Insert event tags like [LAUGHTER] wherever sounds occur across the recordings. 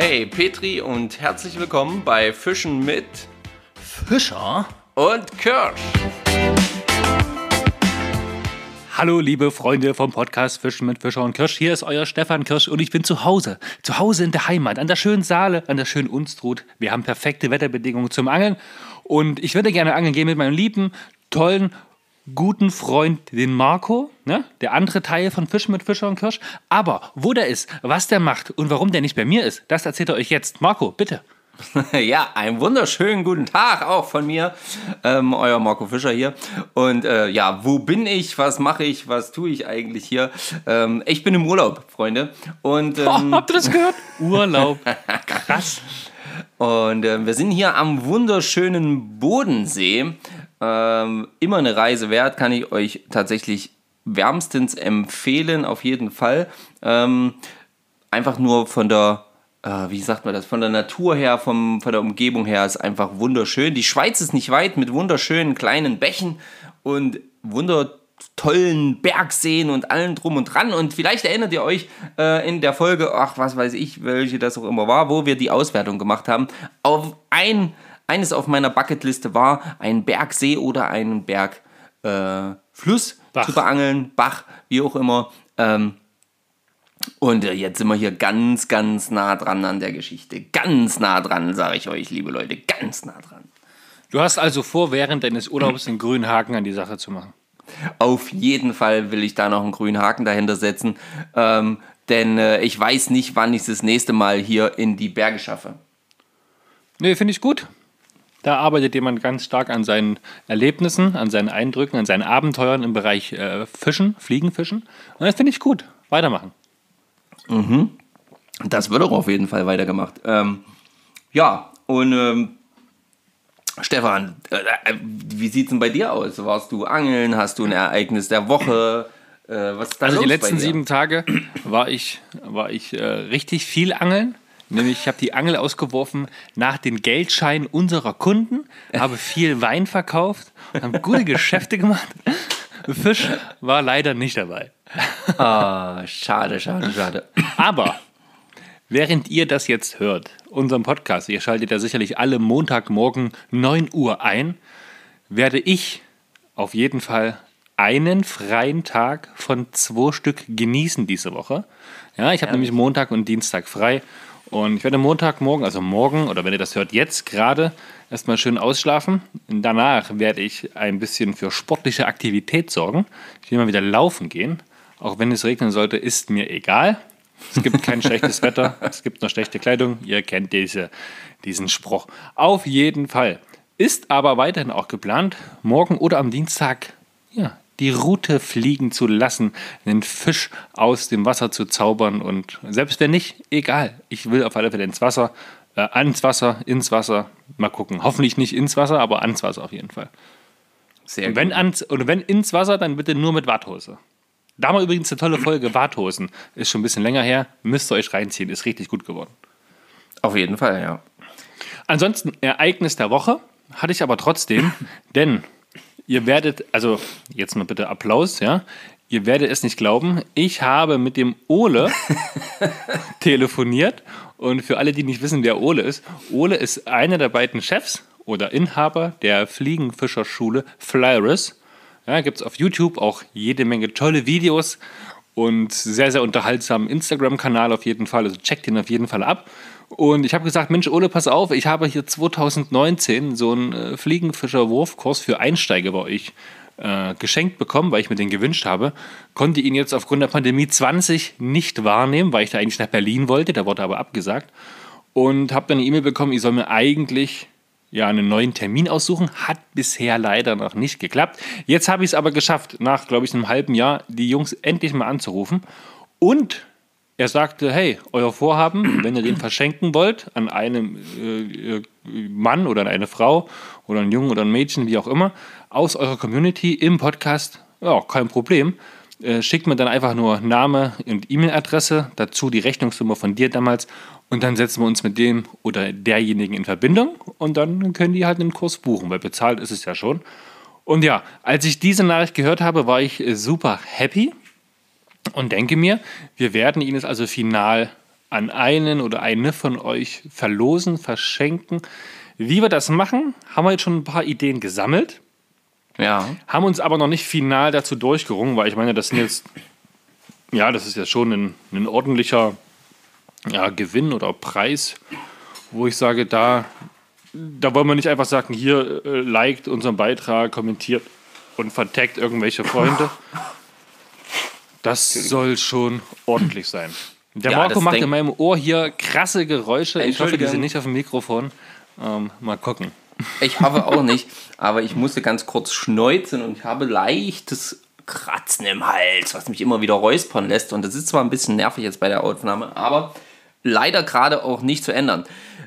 Hey Petri und herzlich willkommen bei Fischen mit Fischer und Kirsch. Hallo liebe Freunde vom Podcast Fischen mit Fischer und Kirsch. Hier ist euer Stefan Kirsch und ich bin zu Hause. Zu Hause in der Heimat, an der schönen Saale, an der schönen Unstrut. Wir haben perfekte Wetterbedingungen zum Angeln und ich würde gerne angeln gehen mit meinem lieben, tollen, guten Freund, den Marco, ne? der andere Teil von Fischen mit Fischer und Kirsch. Aber wo der ist, was der macht und warum der nicht bei mir ist, das erzählt er euch jetzt. Marco, bitte. [LAUGHS] Ja, einen wunderschönen guten Tag auch von mir, ähm, euer Marco Fischer hier. Und äh, ja, wo bin ich? Was mache ich? Was tue ich eigentlich hier? Ähm, ich bin im Urlaub, Freunde. Und [LAUGHS] ähm, oh, habt ihr das gehört? [LAUGHS] Urlaub. Krass. Und äh, wir sind hier am wunderschönen Bodensee. Ähm, immer eine Reise wert, kann ich euch tatsächlich wärmstens empfehlen, auf jeden Fall. Ähm, einfach nur von der äh, wie sagt man das, von der Natur her, vom, von der Umgebung her ist einfach wunderschön. Die Schweiz ist nicht weit mit wunderschönen kleinen Bächen und wundertollen Bergseen und allem drum und dran. Und vielleicht erinnert ihr euch äh, in der Folge, ach, was weiß ich, welche das auch immer war, wo wir die Auswertung gemacht haben, auf ein, eines auf meiner Bucketliste war, ein Bergsee oder einen Bergfluss äh, zu beangeln, Bach, wie auch immer. Ähm, und äh, jetzt sind wir hier ganz, ganz nah dran an der Geschichte. Ganz nah dran, sage ich euch, liebe Leute, ganz nah dran. Du hast also vor, während deines Urlaubs [CLEARS THROAT] einen grünen Haken an die Sache zu machen. Auf jeden Fall will ich da noch einen grünen Haken dahinter setzen, ähm, denn äh, ich weiß nicht, wann ich es das nächste Mal hier in die Berge schaffe. Nee, finde ich gut. Da arbeitet jemand ganz stark an seinen Erlebnissen, an seinen Eindrücken, an seinen Abenteuern im Bereich äh, Fischen, Fliegenfischen. Und das finde ich gut. Weitermachen. Mhm. Das wird auch auf jeden Fall weitergemacht. Ähm, ja, und ähm, Stefan, äh, äh wie sieht es denn bei dir aus? Warst du angeln? Hast du ein Ereignis der Woche? Äh, was ist da also die letzten sieben Tage war ich, war ich äh, richtig viel angeln. Nämlich, ich habe die Angel ausgeworfen nach den Geldscheinen unserer Kunden, habe viel Wein verkauft und habe gute Geschäfte gemacht. Fisch war leider nicht dabei. Ah, schade, schade, schade. Aber während ihr das jetzt hört, unseren Podcast, ihr schaltet ja sicherlich alle Montagmorgen 9 Uhr ein, werde ich auf jeden Fall einen freien Tag von zwei Stück genießen diese Woche. Ja, ich habe ja. nämlich Montag und Dienstag frei. Und ich werde Montagmorgen, also morgen, oder wenn ihr das hört, jetzt gerade erstmal schön ausschlafen. Danach werde ich ein bisschen für sportliche Aktivität sorgen. Ich will mal wieder laufen gehen. Auch wenn es regnen sollte, ist mir egal. Es gibt kein schlechtes [LAUGHS] Wetter, es gibt nur schlechte Kleidung. Ihr kennt diese, diesen Spruch. Auf jeden Fall. Ist aber weiterhin auch geplant, morgen oder am Dienstag ja, die Route fliegen zu lassen, einen Fisch aus dem Wasser zu zaubern und selbst wenn nicht, egal. Ich will auf alle Fälle ins Wasser, äh, ans Wasser, ins Wasser. Mal gucken. Hoffentlich nicht ins Wasser, aber ans Wasser auf jeden Fall. Sehr und wenn, ans, und wenn ins Wasser, dann bitte nur mit Warthose. Da mal übrigens eine tolle Folge, Warthosen. Ist schon ein bisschen länger her. Müsst ihr euch reinziehen. Ist richtig gut geworden. Auf jeden Fall, ja. Ansonsten, Ereignis der Woche hatte ich aber trotzdem, [LAUGHS] denn ihr werdet, also jetzt mal bitte Applaus, ja. Ihr werdet es nicht glauben, ich habe mit dem Ole [LAUGHS] telefoniert und für alle, die nicht wissen, wer Ole ist, Ole ist einer der beiden Chefs oder Inhaber der Fliegenfischerschule Flyris ja, gibt es auf YouTube auch jede Menge tolle Videos und sehr, sehr unterhaltsamen Instagram-Kanal auf jeden Fall. Also checkt ihn auf jeden Fall ab. Und ich habe gesagt, Mensch, Ole, pass auf, ich habe hier 2019 so einen äh, Fliegenfischer-Wurfkurs für Einsteiger bei euch äh, geschenkt bekommen, weil ich mir den gewünscht habe. Konnte ihn jetzt aufgrund der Pandemie 20 nicht wahrnehmen, weil ich da eigentlich nach Berlin wollte. Der wurde aber abgesagt. Und habe dann eine E-Mail bekommen, ich soll mir eigentlich ja, einen neuen Termin aussuchen. Hat bisher leider noch nicht geklappt. Jetzt habe ich es aber geschafft, nach, glaube ich, einem halben Jahr die Jungs endlich mal anzurufen. Und er sagte, hey, euer Vorhaben, wenn ihr den verschenken wollt an einen äh, Mann oder an eine Frau oder einen Jungen oder ein Mädchen, wie auch immer, aus eurer Community im Podcast, ja, kein Problem. Äh, schickt mir dann einfach nur Name und E-Mail-Adresse, dazu die Rechnungsnummer von dir damals und dann setzen wir uns mit dem oder derjenigen in Verbindung und dann können die halt einen Kurs buchen, weil bezahlt ist es ja schon. Und ja, als ich diese Nachricht gehört habe, war ich super happy und denke mir, wir werden ihn jetzt also final an einen oder eine von euch verlosen, verschenken. Wie wir das machen, haben wir jetzt schon ein paar Ideen gesammelt. Ja. Haben uns aber noch nicht final dazu durchgerungen, weil ich meine, das sind jetzt, ja, das ist ja schon ein, ein ordentlicher ja, Gewinn oder Preis, wo ich sage, da, da wollen wir nicht einfach sagen, hier äh, liked unseren Beitrag, kommentiert und vertaggt irgendwelche Freunde. [LAUGHS] Das soll schon ordentlich sein. Der Ja, Marco macht in meinem Ohr hier krasse Geräusche. Ich hoffe, die sind nicht auf dem Mikrofon. Ähm, mal gucken. Ich hoffe auch nicht, aber ich musste ganz kurz schneuzen und ich habe leichtes Kratzen im Hals, was mich immer wieder räuspern lässt. Und das ist zwar ein bisschen nervig jetzt bei der Aufnahme, aber leider gerade auch nicht zu ändern.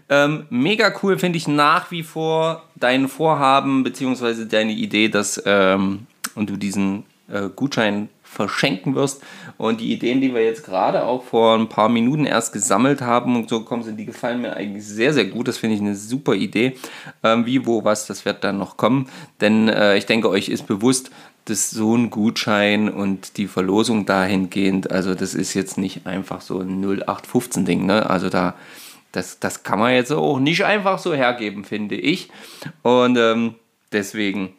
Ähm, mega cool finde ich nach wie vor dein Vorhaben bzw. deine Idee, dass ähm, und du diesen äh, Gutschein verschenken wirst. Und die Ideen, die wir jetzt gerade auch vor ein paar Minuten erst gesammelt haben und so gekommen sind, die gefallen mir eigentlich sehr, sehr gut. Das finde ich eine super Idee. Ähm, wie, wo, was, das wird dann noch kommen. Denn äh, ich denke, euch ist bewusst, dass so ein Gutschein und die Verlosung dahingehend, also das ist jetzt nicht einfach so ein 0815-Ding. Ne? Also da, das, das kann man jetzt auch nicht einfach so hergeben, finde ich. Und ähm, deswegen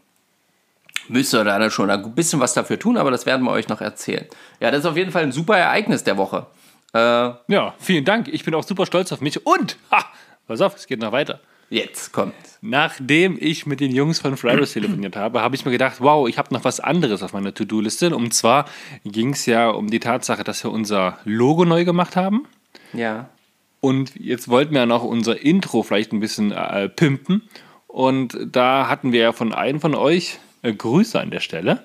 müsst ihr schon ein bisschen was dafür tun, aber das werden wir euch noch erzählen. Ja, das ist auf jeden Fall ein super Ereignis der Woche. Äh, Ja, vielen Dank. Ich bin auch super stolz auf mich. Und, ha, pass auf, es geht noch weiter. jetzt kommt. Nachdem ich mit den Jungs von Fridays [CLEARS THROAT] telefoniert habe, habe ich mir gedacht, wow, ich habe noch was anderes auf meiner To-Do-Liste. Und zwar ging es ja um die Tatsache, dass wir unser Logo neu gemacht haben. Ja. Und jetzt wollten wir ja noch unser Intro vielleicht ein bisschen äh, pimpen. Und da hatten wir ja von einem von euch, äh, Grüße an der Stelle,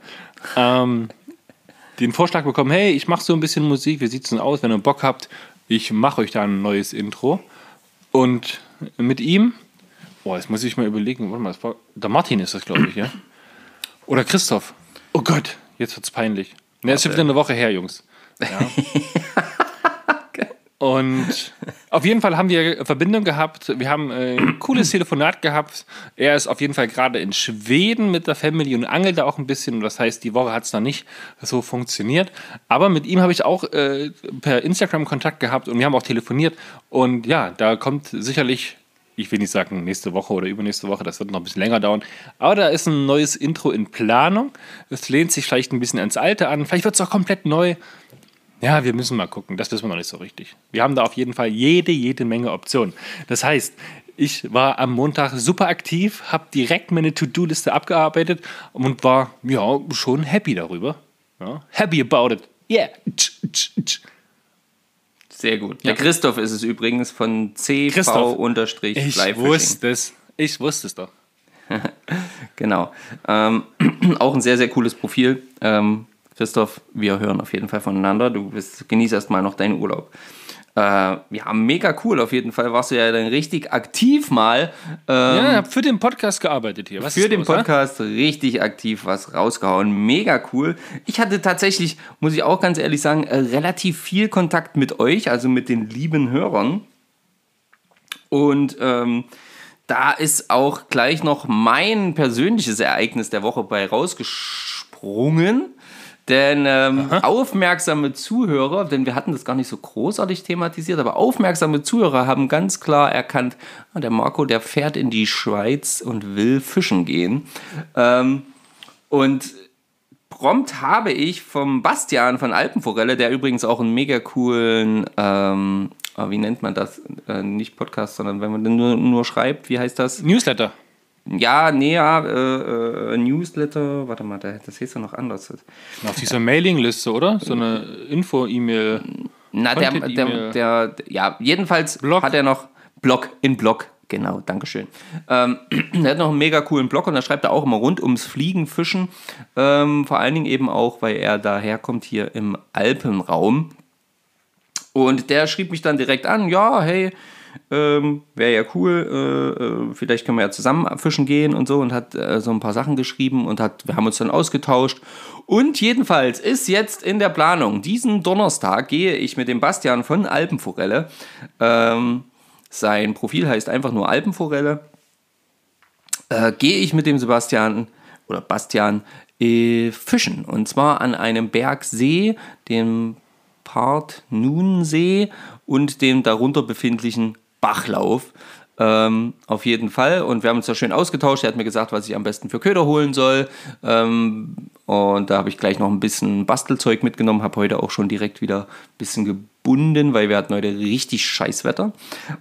ähm, den Vorschlag bekommen, hey, ich mache so ein bisschen Musik, wie sieht's denn aus, wenn ihr Bock habt, ich mache euch da ein neues Intro. Und mit ihm, boah, jetzt muss ich mal überlegen, warte mal, das war, der Martin ist das, glaube ich, ja? Oder Christoph. Oh Gott, jetzt wird's peinlich. Ne, ist schon wieder eine Woche her, Jungs. Ja. [LAUGHS] Und auf jeden Fall haben wir Verbindung gehabt. Wir haben äh, ein cooles Telefonat gehabt. Er ist auf jeden Fall gerade in Schweden mit der Family und angelt da auch ein bisschen. Und das heißt, die Woche hat es noch nicht so funktioniert. Aber mit ihm habe ich auch äh, per Instagram Kontakt gehabt und wir haben auch telefoniert. Und ja, da kommt sicherlich, ich will nicht sagen nächste Woche oder übernächste Woche, das wird noch ein bisschen länger dauern. Aber da ist ein neues Intro in Planung. Es lehnt sich vielleicht ein bisschen ans Alte an. Vielleicht wird es auch komplett neu. Ja, wir müssen mal gucken. Das wissen wir noch nicht so richtig. Wir haben da auf jeden Fall jede, jede Menge Optionen. Das heißt, ich war am Montag super aktiv, habe direkt meine To-Do-Liste abgearbeitet und war ja schon happy darüber. Ja, happy about it. Yeah. Sehr gut. Der Christoph ist es übrigens von Christoph. CV-Flyfishing. Ich wusste es. Ich wusste es doch. [LAUGHS] Genau. Ähm, [CLEARS THROAT] auch ein sehr, sehr cooles Profil. Ähm, Christoph, wir hören auf jeden Fall voneinander. Du bist, genieß erstmal noch deinen Urlaub. Äh, ja, mega cool. Auf jeden Fall warst du ja dann richtig aktiv mal. Ähm, Ja, ich habe für den Podcast gearbeitet hier. Was für den los? Podcast richtig aktiv was rausgehauen. Mega cool. Ich hatte tatsächlich, muss ich auch ganz ehrlich sagen, äh, relativ viel Kontakt mit euch, also mit den lieben Hörern. Und ähm, da ist auch gleich noch mein persönliches Ereignis der Woche bei rausgesprungen. Denn ähm, aufmerksame Zuhörer, denn wir hatten das gar nicht so großartig thematisiert, aber aufmerksame Zuhörer haben ganz klar erkannt, ah, der Marco, der fährt in die Schweiz und will fischen gehen. Ähm, und prompt habe ich vom Bastian von Alpenforelle, der übrigens auch einen mega coolen, ähm, ah, wie nennt man das? Äh, nicht Podcast, sondern wenn man den nur, nur schreibt, wie heißt das? Newsletter. Ja, nee, ja, äh, äh, Newsletter, warte mal, da- das hieß ja noch anders. Auf dieser Mailingliste, oder? So eine Info-E-Mail. Na, der, der, der, ja, jedenfalls Blog. hat er noch Blog in Blog. Genau, Dankeschön. Ähm, [CLEARS THROAT] er hat noch einen mega coolen Blog und da schreibt er auch immer rund ums Fliegen, Fischen. Ähm, vor allen Dingen eben auch, weil er daherkommt hier im Alpenraum. Und der schrieb mich dann direkt an, ja, hey, ähm, wäre ja cool, äh, äh, vielleicht können wir ja zusammen fischen gehen und so und hat äh, so ein paar Sachen geschrieben und hat, wir haben uns dann ausgetauscht. Und jedenfalls ist jetzt in der Planung, diesen Donnerstag gehe ich mit dem Bastian von Alpenforelle. Ähm, sein Profil heißt einfach nur Alpenforelle. Äh, gehe ich mit dem Sebastian oder Bastian äh, fischen und zwar an einem Bergsee, dem Part Nunensee und dem darunter befindlichen Bachlauf. Ähm, auf jeden Fall. Und wir haben uns da schön ausgetauscht. Er hat mir gesagt, was ich am besten für Köder holen soll. Ähm, und da habe ich gleich noch ein bisschen Bastelzeug mitgenommen. Habe heute auch schon direkt wieder ein bisschen gebunden, weil wir hatten heute richtig Scheißwetter.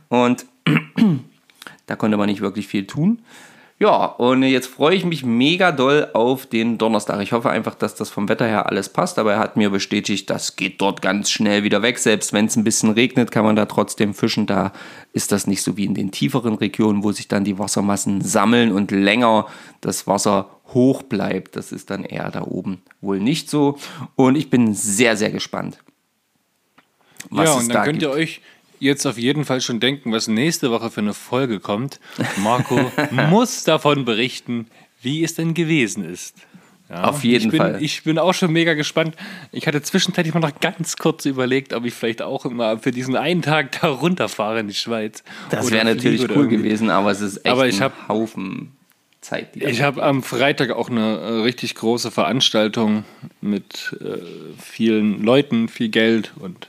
Und [CLEARS THROAT] da konnte man nicht wirklich viel tun. Ja, und jetzt freue ich mich mega doll auf den Donnerstag. Ich hoffe einfach, dass das vom Wetter her alles passt, aber er hat mir bestätigt, das geht dort ganz schnell wieder weg. Selbst wenn es ein bisschen regnet, kann man da trotzdem fischen. Da ist das nicht so wie in den tieferen Regionen, wo sich dann die Wassermassen sammeln und länger das Wasser hoch bleibt. Das ist dann eher da oben wohl nicht so. Und ich bin sehr, sehr gespannt. Was ja, und dann könnt gibt. ihr euch jetzt auf jeden Fall schon denken, was nächste Woche für eine Folge kommt. Marco [LAUGHS] muss davon berichten, wie es denn gewesen ist. Ja, auf jeden ich bin, Fall. Ich bin auch schon mega gespannt. Ich hatte zwischenzeitlich mal noch ganz kurz überlegt, ob ich vielleicht auch immer für diesen einen Tag da runterfahre in die Schweiz. Das wäre natürlich cool irgendwie. gewesen, aber es ist echt aber ich ein hab, Haufen Zeit. ich habe am Freitag auch eine äh, richtig große Veranstaltung mit äh, vielen Leuten, viel Geld und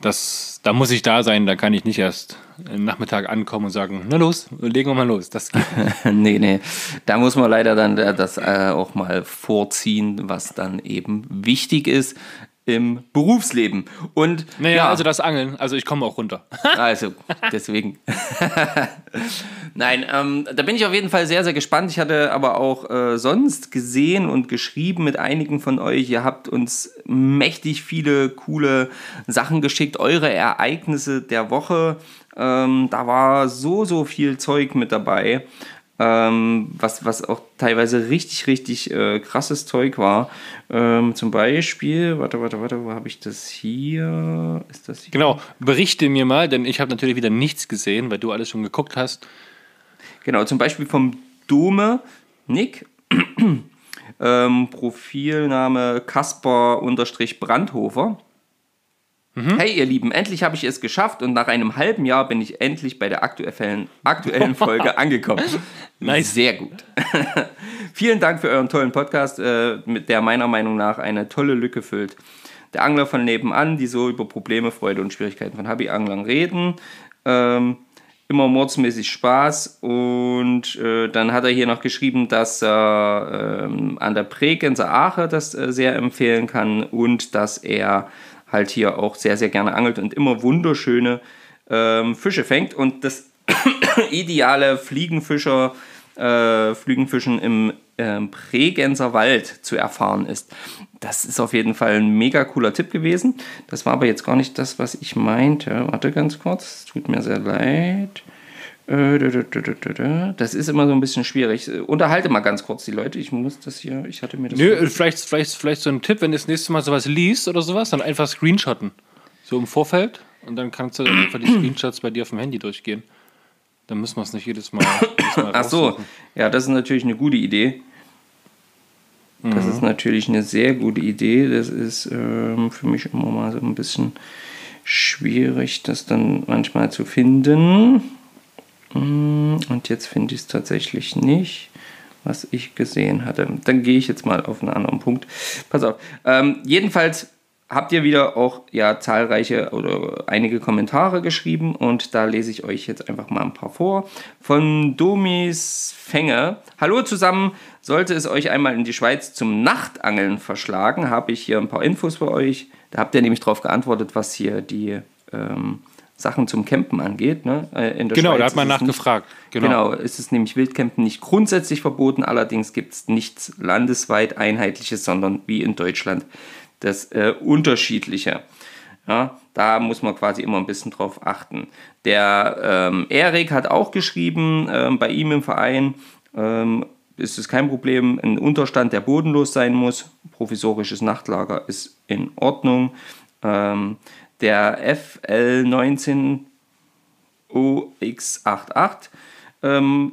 das, da muss ich da sein, da kann ich nicht erst am Nachmittag ankommen und sagen, na los, legen wir mal los. Das [LAUGHS] nee, nee, da muss man leider dann äh, das äh, auch mal vorziehen, was dann eben wichtig ist im Berufsleben. Und naja, ja, also das Angeln, also ich komme auch runter. [LAUGHS] also, deswegen. [LAUGHS] Nein, ähm, da bin ich auf jeden Fall sehr, sehr gespannt. Ich hatte aber auch äh, sonst gesehen und geschrieben mit einigen von euch. Ihr habt uns mächtig viele coole Sachen geschickt, eure Ereignisse der Woche. Ähm, da war so, so viel Zeug mit dabei ähm, was, was auch teilweise richtig, richtig äh, krasses Zeug war. Ähm, zum Beispiel, warte, warte, warte, wo habe ich das hier? Ist das hier? Genau, berichte mir mal, denn ich habe natürlich wieder nichts gesehen, weil du alles schon geguckt hast. Genau, zum Beispiel vom Dome Nick. [CLEARS THROAT] ähm, Profilname Kasper-Brandhofer. Mhm. Hey ihr Lieben, endlich habe ich es geschafft und nach einem halben Jahr bin ich endlich bei der aktuellen, aktuellen [LAUGHS] Folge angekommen. Nice. Sehr gut. [LAUGHS] Vielen Dank für euren tollen Podcast, äh, mit der meiner Meinung nach eine tolle Lücke füllt. Der Angler von nebenan, die so über Probleme, Freude und Schwierigkeiten von Hobby-Anglern reden. Ähm, immer mordsmäßig Spaß. Und äh, dann hat er hier noch geschrieben, dass er ähm, an der Bregenzer Ache das äh, sehr empfehlen kann und dass er halt hier auch sehr, sehr gerne angelt und immer wunderschöne ähm, Fische fängt. Und das [COUGHS] ideale Fliegenfischer, äh, Fliegenfischen im äh, Bregenzer Wald zu erfahren ist. Das ist auf jeden Fall ein mega cooler Tipp gewesen. Das war aber jetzt gar nicht das, was ich meinte. Warte ganz kurz, tut mir sehr leid. Das ist immer so ein bisschen schwierig. Unterhalte mal ganz kurz die Leute. Ich muss das hier, ich hatte mir das. Nö, vielleicht, vielleicht, vielleicht so ein Tipp, wenn du das nächste Mal sowas liest oder sowas, dann einfach screenshotten. So im Vorfeld. Und dann kannst du einfach die [CLEARS THROAT] Screenshots bei dir auf dem Handy durchgehen. Dann müssen wir es nicht jedes Mal. Jedes Mal Ach so, ja, das ist natürlich eine gute Idee. Das mhm. ist natürlich eine sehr gute Idee. Das ist ähm, für mich immer mal so ein bisschen schwierig, das dann manchmal zu finden. Mm, und jetzt finde ich es tatsächlich nicht, was ich gesehen hatte. Dann gehe ich jetzt mal auf einen anderen Punkt. Pass auf. Ähm, jedenfalls habt ihr wieder auch ja zahlreiche oder einige Kommentare geschrieben und da lese ich euch jetzt einfach mal ein paar vor. Von Domis Fänge. Hallo zusammen. Sollte es euch einmal in die Schweiz zum Nachtangeln verschlagen, habe ich hier ein paar Infos für euch. Da habt ihr nämlich darauf geantwortet, was hier die ähm, Sachen zum Campen angeht. Ne? Äh, genau, Schweiz da hat man nachgefragt. Nicht, genau. genau, ist es nämlich Wildcampen nicht grundsätzlich verboten, allerdings gibt es nichts landesweit einheitliches, sondern wie in Deutschland das äh, unterschiedliche. Ja, da muss man quasi immer ein bisschen drauf achten. Der ähm, Erik hat auch geschrieben, ähm, bei ihm im Verein ähm, ist es kein Problem, ein Unterstand, der bodenlos sein muss. Provisorisches Nachtlager ist in Ordnung. Ähm, der FL19OX88 ähm,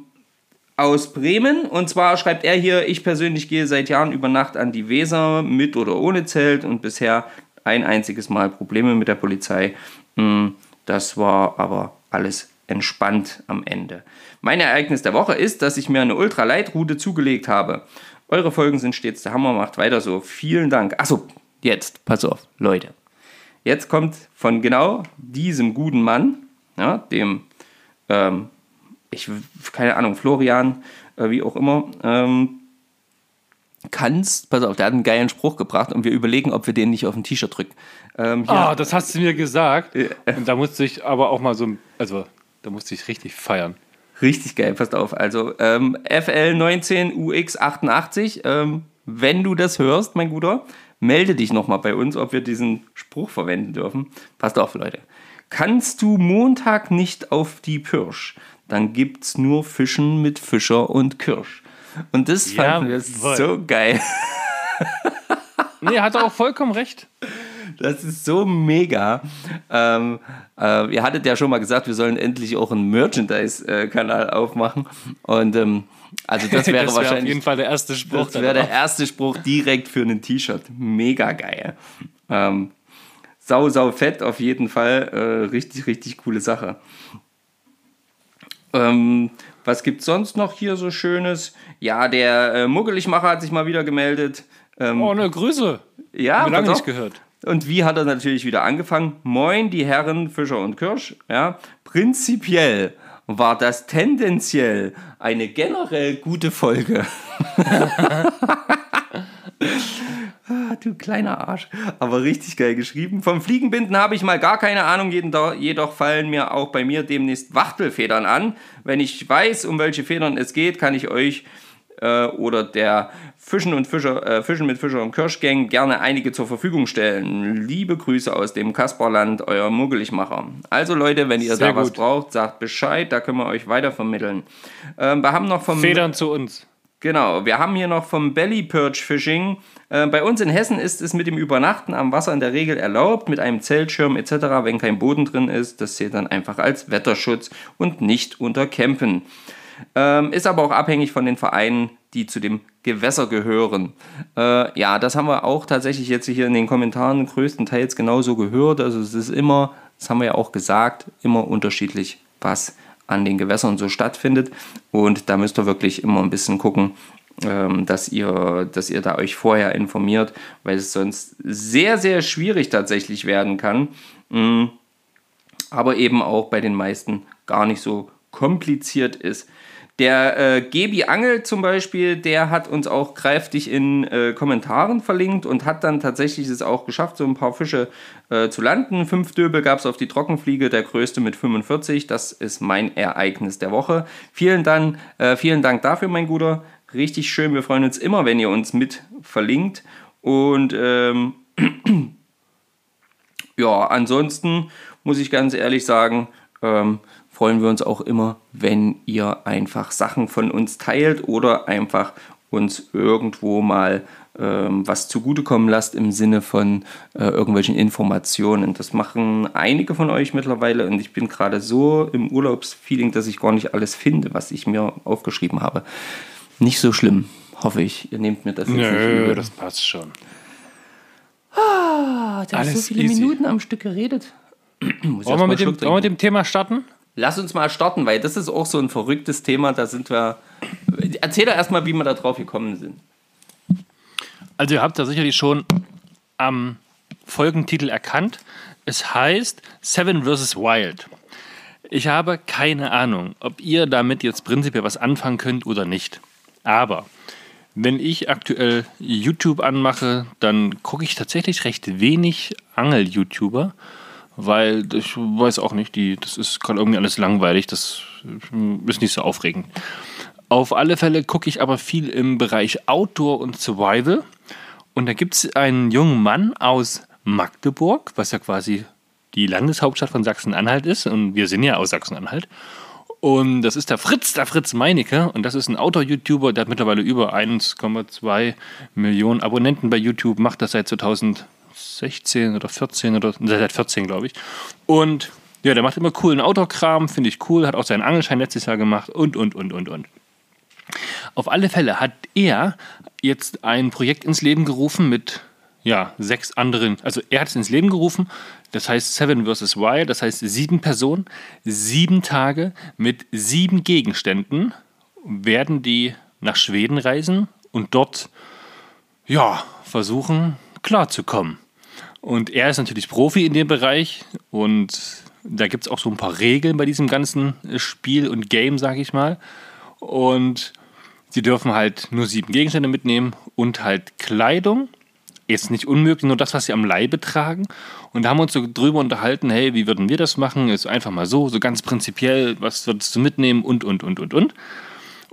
aus Bremen. Und zwar schreibt er hier, ich persönlich gehe seit Jahren über Nacht an die Weser mit oder ohne Zelt und bisher ein einziges Mal Probleme mit der Polizei. Hm, das war aber alles entspannt am Ende. Mein Ereignis der Woche ist, dass ich mir eine Ultralight-Route zugelegt habe. Eure Folgen sind stets der Hammer, macht weiter so. Vielen Dank. Achso, jetzt, pass auf, Leute. Jetzt kommt von genau diesem guten Mann, ja, dem, ähm, ich, keine Ahnung, Florian, äh, wie auch immer, ähm, kannst, pass auf, der hat einen geilen Spruch gebracht und wir überlegen, ob wir den nicht auf ein T-Shirt drücken. Ähm, ah, das hast du mir gesagt. Und da musste ich aber auch mal so, also da musste ich richtig feiern. Richtig geil, passt auf. Also ähm, FL19UX88, ähm, wenn du das hörst, mein Guter, melde dich nochmal bei uns, ob wir diesen Spruch verwenden dürfen. Passt auf, Leute. Kannst du Montag nicht auf die Pirsch, dann gibt's nur Fischen mit Fischer und Kirsch. Und das fanden wir so geil. nee, hat er auch vollkommen recht. Das ist so mega. Ähm, äh, ihr hattet ja schon mal gesagt, wir sollen endlich auch einen Merchandise-Kanal aufmachen. Und ähm, also das [LAUGHS] wäre das wär wahrscheinlich. auf jeden Fall der erste Spruch. Das wäre der erste Spruch direkt für ein T-Shirt. Mega geil. Ähm, sau, sau fett auf jeden Fall. Äh, richtig, richtig coole Sache. Ähm, was gibt es sonst noch hier so Schönes? Ja, der äh, Muggeligmacher hat sich mal wieder gemeldet. Ähm, oh, ne Grüße. Ja, lange nicht gehört. Und wie hat er natürlich wieder angefangen? Moin, die Herren Fischer und Kirsch. Ja, prinzipiell war das tendenziell eine generell gute Folge. ah, du kleiner Arsch. Aber richtig geil geschrieben. Vom Fliegenbinden habe ich mal gar keine Ahnung, jedoch fallen mir auch bei mir demnächst Wachtelfedern an. Wenn ich weiß, um welche Federn es geht, kann ich euch äh, oder der Fischen und Fischer, äh, Fischen mit Fischer und Kirschgang gerne einige zur Verfügung stellen. Liebe Grüße aus dem Kasperland, euer Muggeligmacher. Also Leute, wenn ihr Sehr da gut. was braucht, sagt Bescheid, da können wir euch weitervermitteln. Ähm, wir haben noch vom Federn zu uns. Genau, wir haben hier noch vom Belly Perch Fishing. Äh, bei uns in Hessen ist es mit dem Übernachten am Wasser in der Regel erlaubt, mit einem Zeltschirm etc., wenn kein Boden drin ist. Das zählt dann einfach als Wetterschutz und nicht unter Campen. Ähm, ist aber auch abhängig von den Vereinen, die zu dem Gewässer gehören. Äh, ja, das haben wir auch tatsächlich jetzt hier in den Kommentaren größtenteils genauso gehört. Also es ist immer, das haben wir ja auch gesagt, immer unterschiedlich, was an den Gewässern so stattfindet. Und da müsst ihr wirklich immer ein bisschen gucken, ähm, dass, ihr, dass ihr da euch vorher informiert, weil es sonst sehr, sehr schwierig tatsächlich werden kann. Mm, aber eben auch bei den meisten gar nicht so kompliziert ist. Der äh, Gebi Angel zum Beispiel, der hat uns auch kräftig in äh, Kommentaren verlinkt und hat dann tatsächlich es auch geschafft, so ein paar Fische äh, zu landen. Fünf Döbel gab es auf die Trockenfliege, der größte mit 45. Das ist mein Ereignis der Woche. Vielen Dank, äh, vielen Dank dafür, mein Guter. Richtig schön. Wir freuen uns immer, wenn ihr uns mit verlinkt. Und ähm, [CLEARS THROAT] ja, ansonsten muss ich ganz ehrlich sagen, ähm, freuen wir uns auch immer, wenn ihr einfach Sachen von uns teilt oder einfach uns irgendwo mal ähm, was zugutekommen lasst im Sinne von äh, irgendwelchen Informationen. Das machen einige von euch mittlerweile und ich bin gerade so im Urlaubsfeeling, dass ich gar nicht alles finde, was ich mir aufgeschrieben habe. Nicht so schlimm, hoffe ich. Ihr nehmt mir das jetzt Nö, nicht übel. das passt schon. Ah, da hast so viele easy. Minuten am Stück geredet. [CLEARS THROAT] wollen, wir mit dem, wollen wir mit dem Thema starten? Lass uns mal starten, weil das ist auch so ein verrücktes Thema. Da sind wir. Erzähl doch erstmal, wie wir da drauf gekommen sind. Also, ihr habt da sicherlich schon am Folgentitel erkannt. Es heißt Seven vs. Wild. Ich habe keine Ahnung, ob ihr damit jetzt prinzipiell was anfangen könnt oder nicht. Aber wenn ich aktuell YouTube anmache, dann gucke ich tatsächlich recht wenig Angel-YouTuber weil ich weiß auch nicht, die, das ist gerade irgendwie alles langweilig, das ist nicht so aufregend. Auf alle Fälle gucke ich aber viel im Bereich Outdoor und Survival. Und da gibt es einen jungen Mann aus Magdeburg, was ja quasi die Landeshauptstadt von Sachsen-Anhalt ist. Und wir sind ja aus Sachsen-Anhalt. Und das ist der Fritz, der Fritz Meinecke. Und das ist ein Outdoor-YouTuber, der hat mittlerweile über 1,2 Millionen Abonnenten bei YouTube, macht das seit 2000. 16 oder 14 oder seit 14, glaube ich. Und ja, der macht immer coolen Autokram, finde ich cool, hat auch seinen Angelschein letztes Jahr gemacht und, und, und, und, und. Auf alle Fälle hat er jetzt ein Projekt ins Leben gerufen mit ja, sechs anderen, also er hat es ins Leben gerufen, das heißt Seven vs. Wild, das heißt sieben Personen, sieben Tage mit sieben Gegenständen werden die nach Schweden reisen und dort ja, versuchen klarzukommen. Und er ist natürlich Profi in dem Bereich und da gibt es auch so ein paar Regeln bei diesem ganzen Spiel und Game, sag ich mal. Und sie dürfen halt nur sieben Gegenstände mitnehmen und halt Kleidung. Jetzt nicht unmöglich, nur das, was sie am Leibe tragen. Und da haben wir uns so drüber unterhalten, hey, wie würden wir das machen? Ist einfach mal so, so ganz prinzipiell, was würdest du mitnehmen und, und, und, und, und.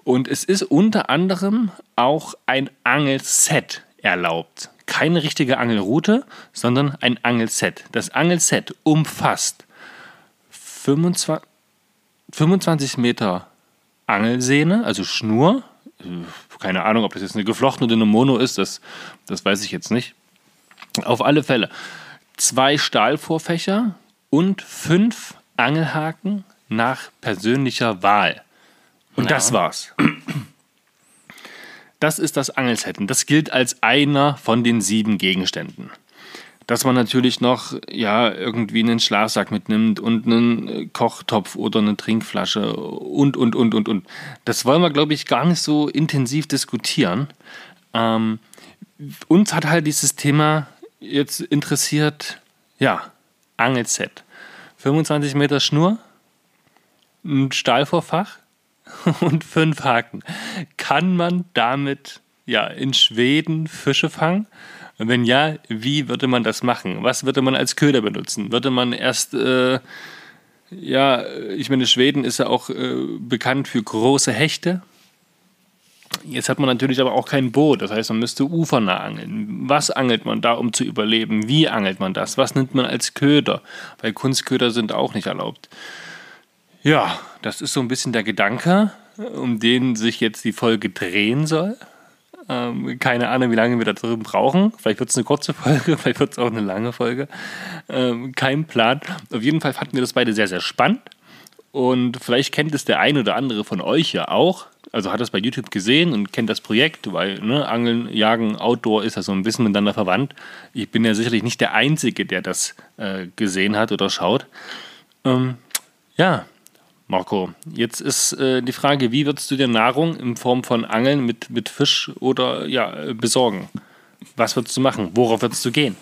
Und es ist unter anderem auch ein Angelset erlaubt. Keine richtige Angelroute, sondern ein Angelset. Das Angelset umfasst 25, 25 Meter Angelsehne, also Schnur. Keine Ahnung, ob das jetzt eine geflochtene oder eine Mono ist, das, das weiß ich jetzt nicht. Auf alle Fälle zwei Stahlvorfächer und fünf Angelhaken nach persönlicher Wahl. Und ja. das war's. Das ist das Angelset und das gilt als einer von den sieben Gegenständen. Dass man natürlich noch ja, irgendwie einen Schlafsack mitnimmt und einen Kochtopf oder eine Trinkflasche und, und, und, und, und. Das wollen wir, glaube ich, gar nicht so intensiv diskutieren. Ähm, uns hat halt dieses Thema jetzt interessiert, ja, Angelset. 25 Meter Schnur, ein Stahlvorfach, [LAUGHS] und fünf Haken. Kann man damit ja in Schweden Fische fangen? Wenn ja, wie würde man das machen? Was würde man als Köder benutzen? Würde man erst, äh, ja, ich meine, Schweden ist ja auch äh, bekannt für große Hechte. Jetzt hat man natürlich aber auch kein Boot, das heißt, man müsste ufernah angeln. Was angelt man da, um zu überleben? Wie angelt man das? Was nimmt man als Köder? Weil Kunstköder sind auch nicht erlaubt. Ja, das ist so ein bisschen der Gedanke, um den sich jetzt die Folge drehen soll. Ähm, keine Ahnung, wie lange wir da drin brauchen. Vielleicht wird es eine kurze Folge, [LAUGHS] vielleicht wird es auch eine lange Folge. Ähm, kein Plan. Auf jeden Fall fanden wir das beide sehr, sehr spannend. Und vielleicht kennt es der ein oder andere von euch ja auch. Also hat es bei YouTube gesehen und kennt das Projekt, weil ne, Angeln, Jagen, Outdoor ist ja so ein bisschen miteinander verwandt. Ich bin ja sicherlich nicht der Einzige, der das äh, gesehen hat oder schaut. Ähm, ja, Marco, jetzt ist äh, die Frage, wie würdest du dir Nahrung in Form von Angeln mit, mit Fisch oder ja, besorgen? Was würdest du machen? Worauf würdest du gehen?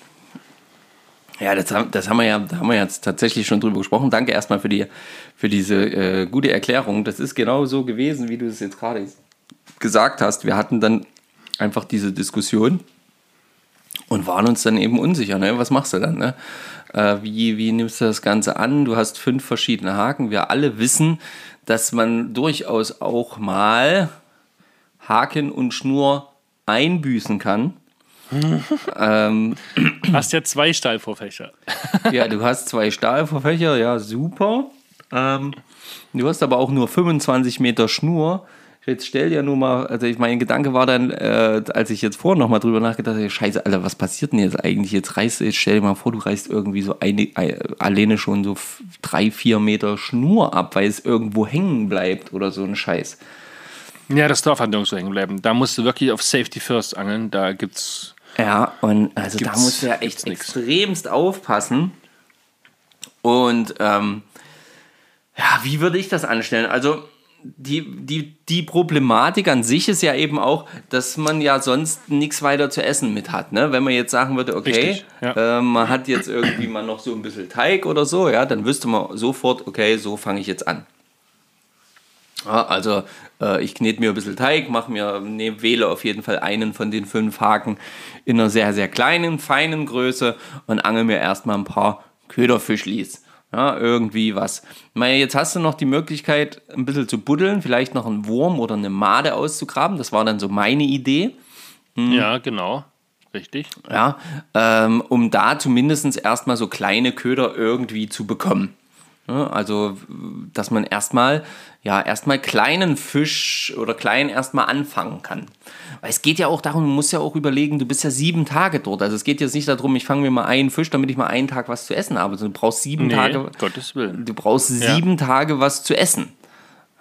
Ja, das, das haben wir ja, da haben wir jetzt tatsächlich schon drüber gesprochen. Danke erstmal für, die, für diese äh, gute Erklärung. Das ist genau so gewesen, wie du es jetzt gerade gesagt hast. Wir hatten dann einfach diese Diskussion und waren uns dann eben unsicher. Ne? Was machst du dann? Ne? Äh, wie, wie nimmst du das Ganze an? Du hast fünf verschiedene Haken. Wir alle wissen, dass man durchaus auch mal Haken und Schnur einbüßen kann. [LAUGHS] ähm, hast ja zwei Stahlvorfächer. [LAUGHS] ja, du hast zwei Stahlvorfächer, ja, super. Ähm, du hast aber auch nur 25 Meter Schnur. Jetzt stell dir nur mal, also ich, mein Gedanke war dann, äh, als ich jetzt vorhin nochmal drüber nachgedacht habe, scheiße, Alter, was passiert denn jetzt eigentlich? Jetzt reißt, jetzt stell dir mal vor, du reißt irgendwie so eine, eine, alleine schon so drei, vier Meter Schnur ab, weil es irgendwo hängen bleibt oder so ein Scheiß. Ja, das darf halt nirgendwo hängen bleiben. Da musst du wirklich auf Safety First angeln. Da gibt's. Ja, und also da musst du ja echt extremst aufpassen. Und ähm, ja, wie würde ich das anstellen? Also die, die, die Problematik an sich ist ja eben auch, dass man ja sonst nichts weiter zu essen mit hat. Ne? Wenn man jetzt sagen würde, okay, Richtig, ja. äh, man hat jetzt irgendwie mal noch so ein bisschen Teig oder so, ja, dann wüsste man sofort, okay, so fange ich jetzt an. Ja, also äh, ich knete mir ein bisschen Teig, mache mir, ne, wähle auf jeden Fall einen von den fünf Haken in einer sehr, sehr kleinen, feinen Größe und angel mir erstmal ein paar Köderfischlis. Ja, irgendwie was. Meine, jetzt hast du noch die Möglichkeit, ein bisschen zu buddeln, vielleicht noch einen Wurm oder eine Made auszugraben. Das war dann so meine Idee. Hm. Ja, genau. Richtig. Ja, ähm, um da zumindest erstmal so kleine Köder irgendwie zu bekommen. Ja, also, dass man erstmal, ja, erstmal kleinen Fisch oder klein erstmal anfangen kann. Weil es geht ja auch darum, du musst ja auch überlegen, du bist ja sieben Tage dort. Also es geht jetzt nicht darum, ich fange mir mal einen Fisch, damit ich mal einen Tag was zu essen habe. Also du brauchst sieben nee, Tage. Gottes Willen. Du brauchst sieben ja. Tage was zu essen.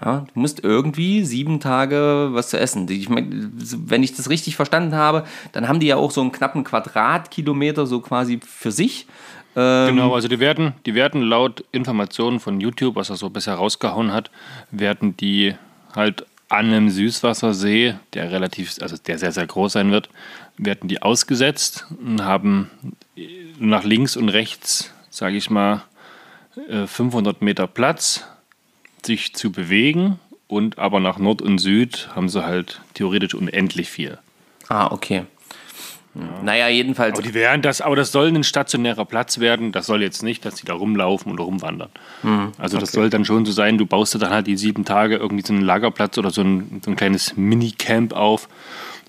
Ja, du musst irgendwie sieben Tage was zu essen. Ich mein, wenn ich das richtig verstanden habe, dann haben die ja auch so einen knappen Quadratkilometer so quasi für sich. Ähm, genau, also die werden, die werden laut Informationen von YouTube, was er so bisher rausgehauen hat, werden die halt an einem Süßwassersee, der relativ, also der sehr, sehr groß sein wird, werden die ausgesetzt und haben nach links und rechts, sage ich mal, 500 äh, Meter Platz, sich zu bewegen und aber nach Nord und Süd haben sie halt theoretisch unendlich viel. Ah, okay. Ja. Naja, jedenfalls. Aber, die werden das, aber das soll ein stationärer Platz werden. Das soll jetzt nicht, dass die da rumlaufen oder rumwandern. Mhm. Also, das okay. soll dann schon so sein, du baust dir dann halt die sieben Tage irgendwie so einen Lagerplatz oder so ein, so ein kleines Minicamp auf,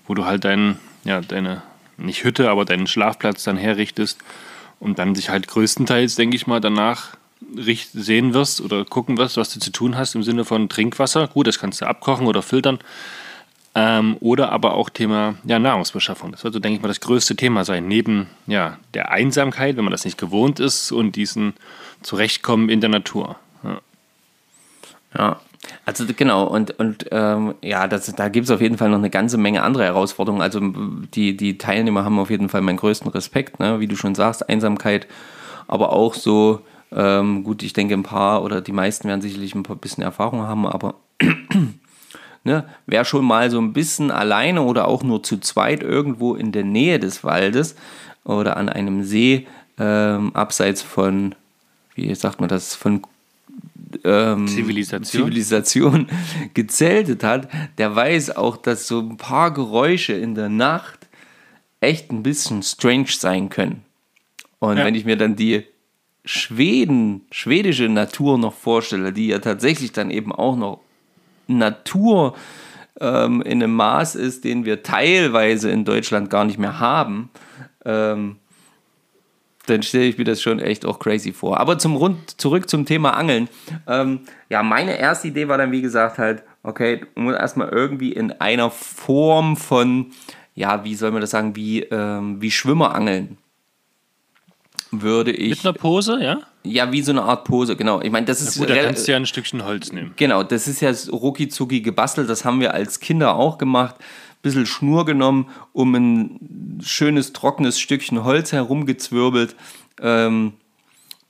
wo du halt dein, ja, deine, nicht Hütte, aber deinen Schlafplatz dann herrichtest und dann sich halt größtenteils, denke ich mal, danach sehen wirst oder gucken wirst, was du zu tun hast im Sinne von Trinkwasser. Gut, das kannst du abkochen oder filtern. Ähm, oder aber auch Thema ja, Nahrungsbeschaffung. Das wird denke ich mal, das größte Thema sein. Neben ja, der Einsamkeit, wenn man das nicht gewohnt ist, und diesen Zurechtkommen in der Natur. Ja, ja. also genau. Und, und ähm, ja, das, da gibt es auf jeden Fall noch eine ganze Menge andere Herausforderungen. Also die, die Teilnehmer haben auf jeden Fall meinen größten Respekt, ne? wie du schon sagst, Einsamkeit, aber auch so ähm, gut, ich denke, ein paar oder die meisten werden sicherlich ein paar bisschen Erfahrung haben, aber ne, wer schon mal so ein bisschen alleine oder auch nur zu zweit irgendwo in der Nähe des Waldes oder an einem See ähm, abseits von, wie sagt man das, von ähm, Zivilisation. Zivilisation [LAUGHS] gezeltet hat, der weiß auch, dass so ein paar Geräusche in der Nacht echt ein bisschen strange sein können. Und ja. wenn ich mir dann die Schweden, schwedische Natur noch vorstelle, die ja tatsächlich dann eben auch noch Natur ähm, in einem Maß ist, den wir teilweise in Deutschland gar nicht mehr haben, ähm, dann stelle ich mir das schon echt auch crazy vor. Aber zum Rund, zurück zum Thema Angeln. Ähm, ja, meine erste Idee war dann, wie gesagt, halt, okay, du musst erstmal irgendwie in einer Form von, ja, wie soll man das sagen, wie, ähm, wie Schwimmer angeln würde ich. Mit einer Pose, ja? Ja, wie so eine Art Pose, genau. Ich meine, das ist. Ja, gut, da kannst du ja ein Stückchen Holz nehmen. Genau, das ist ja rucki zucki gebastelt. Das haben wir als Kinder auch gemacht. Bisschen Schnur genommen, um ein schönes, trockenes Stückchen Holz herumgezwirbelt. Ähm,